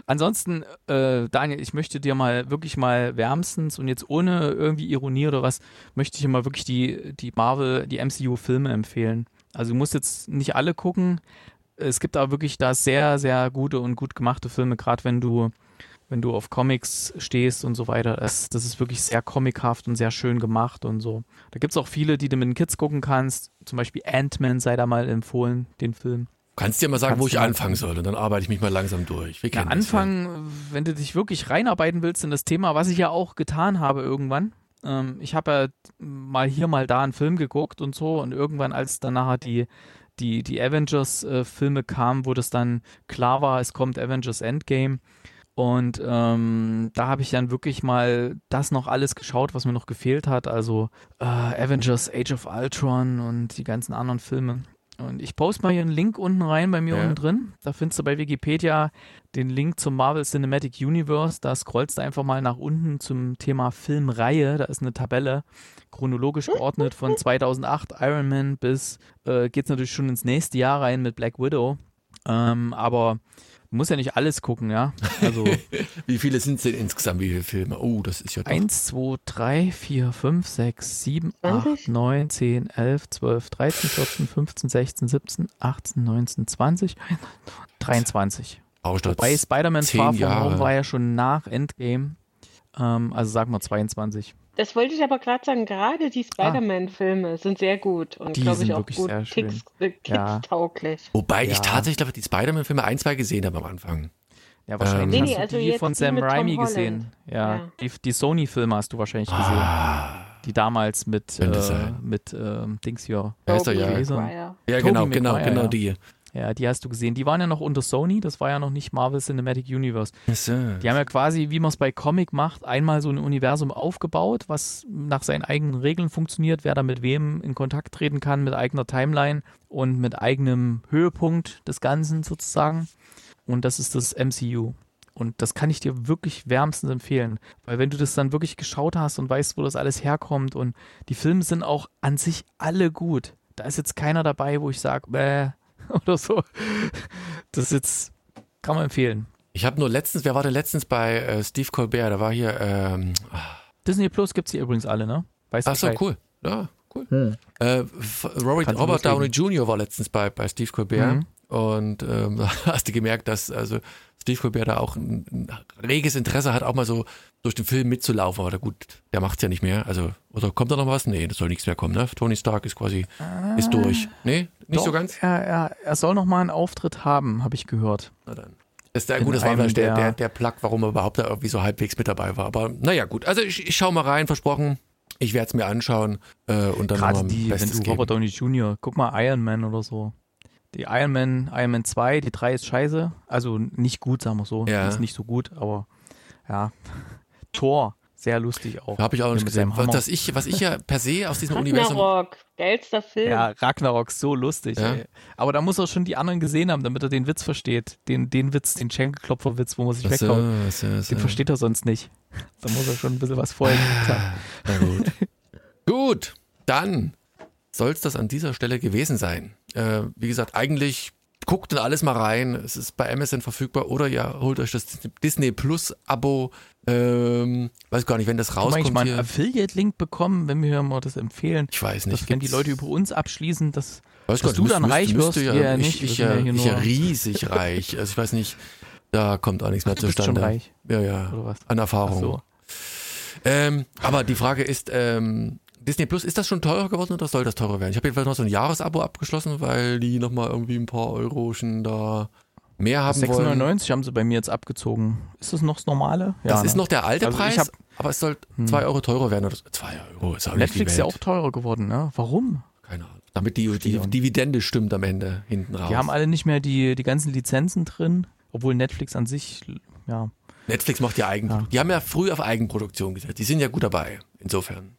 Ansonsten, äh, Daniel, ich möchte dir mal wirklich mal wärmstens und jetzt ohne irgendwie Ironie oder was, möchte ich dir mal wirklich die, die Marvel, die MCU-Filme empfehlen. Also du musst jetzt nicht alle gucken. Es gibt aber wirklich da sehr, sehr gute und gut gemachte Filme, gerade wenn du wenn du auf Comics stehst und so weiter. Das, das ist wirklich sehr comichaft und sehr schön gemacht und so. Da gibt es auch viele, die du mit den Kids gucken kannst. Zum Beispiel Ant-Man sei da mal empfohlen, den Film. Kannst dir mal sagen, Kannst wo ich anfangen soll und dann arbeite ich mich mal langsam durch. Wir ja, anfangen, wenn du dich wirklich reinarbeiten willst in das Thema, was ich ja auch getan habe irgendwann. Ähm, ich habe ja mal hier, mal da einen Film geguckt und so und irgendwann, als dann nachher die die, die Avengers-Filme äh, kamen, wo das dann klar war, es kommt Avengers Endgame, und ähm, da habe ich dann wirklich mal das noch alles geschaut, was mir noch gefehlt hat. Also äh, Avengers Age of Ultron und die ganzen anderen Filme. Und ich poste mal hier einen Link unten rein bei mir ja. unten drin. Da findest du bei Wikipedia den Link zum Marvel Cinematic Universe. Da scrollst du einfach mal nach unten zum Thema Filmreihe. Da ist eine Tabelle chronologisch geordnet von 2008 Iron Man bis äh, es natürlich schon ins nächste Jahr rein mit Black Widow. Ähm, aber muss ja nicht alles gucken, ja. Also, wie viele sind es denn insgesamt, wie viele Filme? Oh, das ist ja doch. 1, 2, 3, 4, 5, 6, 7, 8, 9, 10, 11, 12, 13, 14, 15, 16, 17, 18, 19, 20, 23. Wobei Spider-Man Far From Home war ja schon nach Endgame. Ähm, also sagen wir 22. Das wollte ich aber gerade sagen, gerade die ah. Spider-Man-Filme ah. sind sehr gut und glaube ich auch gut Kids-tauglich. Ja. Wobei ja. ich tatsächlich, glaube die Spider-Man-Filme ein, zwei gesehen habe am Anfang. Ja, wahrscheinlich ähm, nee, nee, also die von Sam Raimi gesehen. Ja, ja. die, die Sony-Filme hast du wahrscheinlich gesehen. Ah. Die damals mit, äh, mit äh, Dings hier. Ja, ist ja. ja, genau, genau, genau die. Ja, die hast du gesehen. Die waren ja noch unter Sony, das war ja noch nicht Marvel Cinematic Universe. Yes, die haben ja quasi, wie man es bei Comic macht, einmal so ein Universum aufgebaut, was nach seinen eigenen Regeln funktioniert, wer da mit wem in Kontakt treten kann, mit eigener Timeline und mit eigenem Höhepunkt des Ganzen sozusagen. Und das ist das MCU. Und das kann ich dir wirklich wärmstens empfehlen. Weil wenn du das dann wirklich geschaut hast und weißt, wo das alles herkommt und die Filme sind auch an sich alle gut. Da ist jetzt keiner dabei, wo ich sage, bäh, oder so. Das jetzt kann man empfehlen. Ich habe nur letztens, wer war denn letztens bei äh, Steve Colbert? Da war hier. Ähm, Disney Plus gibt es hier übrigens alle, ne? Weißt Ach so, cool. Ja, cool. Hm. Äh, Robert, Robert Downey Jr. war letztens bei, bei Steve Colbert. Mhm. Und ähm, hast du gemerkt, dass also Steve Colbert da auch ein, ein, reges Interesse hat, auch mal so durch den Film mitzulaufen. Aber gut, der macht es ja nicht mehr. Also, oder kommt da noch was? Nee, das soll nichts mehr kommen, ne? Tony Stark ist quasi, ah, ist durch. Nee, nicht doch, so ganz? Er, er, er soll noch mal einen Auftritt haben, habe ich gehört. Na dann. Das ist der, gut, das war vielleicht der, der, der Plug, warum er überhaupt da irgendwie so halbwegs mit dabei war. Aber naja, gut. Also ich, ich schau mal rein, versprochen. Ich werde es mir anschauen äh, und dann Gerade die, wenn du Robert Downey Jr., guck mal Iron Man oder so. Die Iron Man, Iron Man 2, die 3 ist scheiße. Also nicht gut, sagen wir so. Ja. Die ist nicht so gut, aber ja. Tor, sehr lustig auch. Habe ich auch nicht gesehen. Was ich, was ich ja per se aus diesem Ragnarok, Universum. Ragnarok, geilster Film. Ja, Ragnarok, so lustig. Ja. Aber da muss er schon die anderen gesehen haben, damit er den Witz versteht. Den, den Witz, den Schenkelklopferwitz, wo man sich so, weghaut. So, so. Den versteht er sonst nicht. Da muss er schon ein bisschen was vorher haben. Na gut. gut, dann soll es das an dieser Stelle gewesen sein. Äh, wie gesagt, eigentlich guckt in alles mal rein. Es ist bei Amazon verfügbar oder ja, holt euch das Disney Plus Abo. Ähm, weiß gar nicht, wenn das rauskommt. Kann man einen Affiliate-Link bekommen, wenn wir mal das empfehlen? Ich weiß nicht. Das, wenn die Leute über uns abschließen, dass, dass du dann reich wirst, ja, ich, ich, ja, ich ja riesig reich. Also ich weiß nicht, Da kommt auch nichts mehr Du bist schon zustande. reich, Ja, ja. oder was? An Erfahrung. so. Ähm, aber die Frage ist, ähm, Disney Plus, ist das schon teurer geworden oder soll das teurer werden? Ich habe jedenfalls noch so ein Jahresabo abgeschlossen, weil die nochmal irgendwie ein paar Euro schon da mehr haben wollen. 6,99 haben sie bei mir jetzt abgezogen. Ist das noch das Normale? Das Ja, ist ne? noch der alte Also Preis, hab- aber es soll Hm. 2 Euro teurer werden. Oder so. 2 Euro ist auch nicht Netflix die ist ja auch teurer geworden, ne? Warum? Keine Ahnung. Damit die, die nicht. Dividende stimmt am Ende hinten raus. Die haben alle nicht mehr die, die ganzen Lizenzen drin, obwohl Netflix an sich, ja. Netflix macht ja Eigen. Ja. Die haben ja früh auf Eigenproduktion gesetzt. Die sind ja gut dabei. Insofern.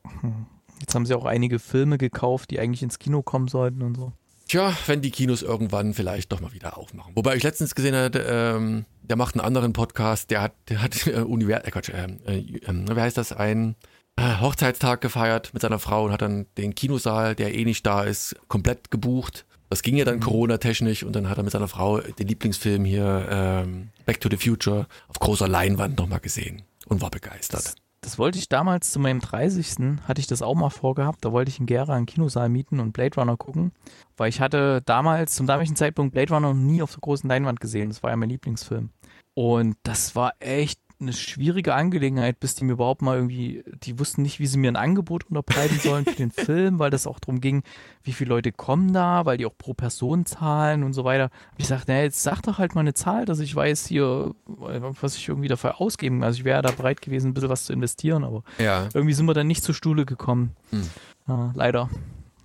Jetzt haben sie auch einige Filme gekauft, die eigentlich ins Kino kommen sollten und so. Tja, wenn die Kinos irgendwann vielleicht doch mal wieder aufmachen. Wobei ich letztens gesehen hatte, ähm, der macht einen anderen Podcast, der hat, der hat äh, Univers äh, Quatsch, ähm, äh, ähm, wie heißt das, ein äh, Hochzeitstag gefeiert mit seiner Frau und hat dann den Kinosaal, der eh nicht da ist, komplett gebucht. Das ging ja dann Corona-technisch und dann hat er mit seiner Frau den Lieblingsfilm hier ähm, Back to the Future auf großer Leinwand nochmal gesehen und war begeistert. Das wollte ich damals zu meinem 30. hatte ich das auch mal vorgehabt. Da wollte ich in Gera einen Kinosaal mieten und Blade Runner gucken. Weil ich hatte damals, zum damaligen Zeitpunkt, Blade Runner noch nie auf der großen Leinwand gesehen. Das war ja mein Lieblingsfilm. Und das war echt eine schwierige Angelegenheit, bis die mir überhaupt mal irgendwie, die wussten nicht, wie sie mir ein Angebot unterbreiten sollen für den Film, weil das auch darum ging, wie viele Leute kommen da, weil die auch pro Person zahlen und so weiter. Ich gesagt, naja, jetzt sag doch halt mal eine Zahl, dass ich weiß hier, was ich irgendwie dafür ausgeben. Also ich wäre da bereit gewesen, ein bisschen was zu investieren, aber Ja. irgendwie sind wir dann nicht zur Stuhle gekommen. Hm. Ja, leider.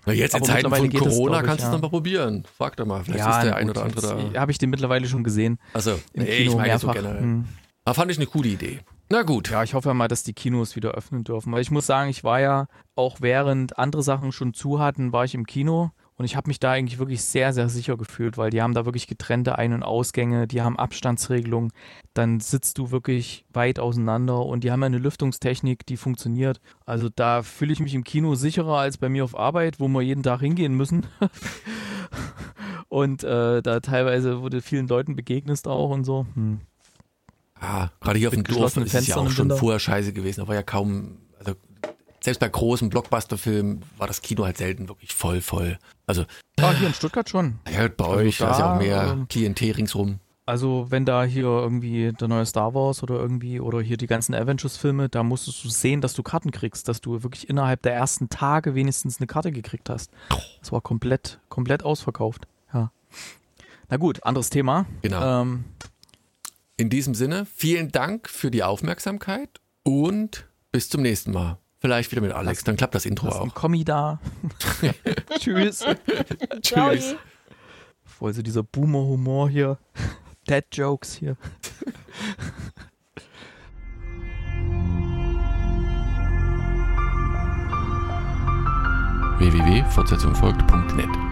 Na jetzt in Aber Zeiten von Corona ich, kannst du es ja. noch mal probieren. Frag doch mal, vielleicht ja, ist der ein oder andere da. Habe ich den mittlerweile schon gesehen. Also, nee, ich meine so generell. Hm. Aber fand ich eine coole Idee. Na gut. Ja, ich hoffe mal, dass die Kinos wieder öffnen dürfen. Weil ich muss sagen, ich war ja auch während andere Sachen schon zu hatten, war ich im Kino und ich habe mich da eigentlich wirklich sehr, sehr sicher gefühlt, weil die haben da wirklich getrennte Ein- und Ausgänge, die haben Abstandsregelungen, dann sitzt du wirklich weit auseinander und die haben ja eine Lüftungstechnik, die funktioniert. Also da fühle ich mich im Kino sicherer als bei mir auf Arbeit, wo wir jeden Tag hingehen müssen. und äh, da teilweise wurde vielen Leuten begegnest auch und so. Hm. Ja, gerade hier auf dem Dorf ist es ja auch schon vorher scheiße gewesen. Da war ja kaum, also selbst bei großen Blockbuster-Filmen war das Kino halt selten wirklich voll, voll. Also, Ah, hier in Stuttgart schon. ja, bei Also euch, da ist ja da, auch mehr ähm, Klientel ringsrum. Also wenn da hier irgendwie der neue Star Wars oder irgendwie oder hier die ganzen Avengers-Filme, da musstest du sehen, dass du Karten kriegst, dass du wirklich innerhalb der ersten Tage wenigstens eine Karte gekriegt hast. Das war komplett, komplett ausverkauft. Ja. Na gut, anderes Thema. Genau. Ähm, In diesem Sinne, vielen Dank für die Aufmerksamkeit und bis zum nächsten Mal. Vielleicht wieder mit Alex, dann klappt das Intro lass ein auch. Kommi da. Tschüss. Tschüss. Voll so dieser Boomer-Humor hier. Dad-Jokes hier. www.fortsetzung folgt.net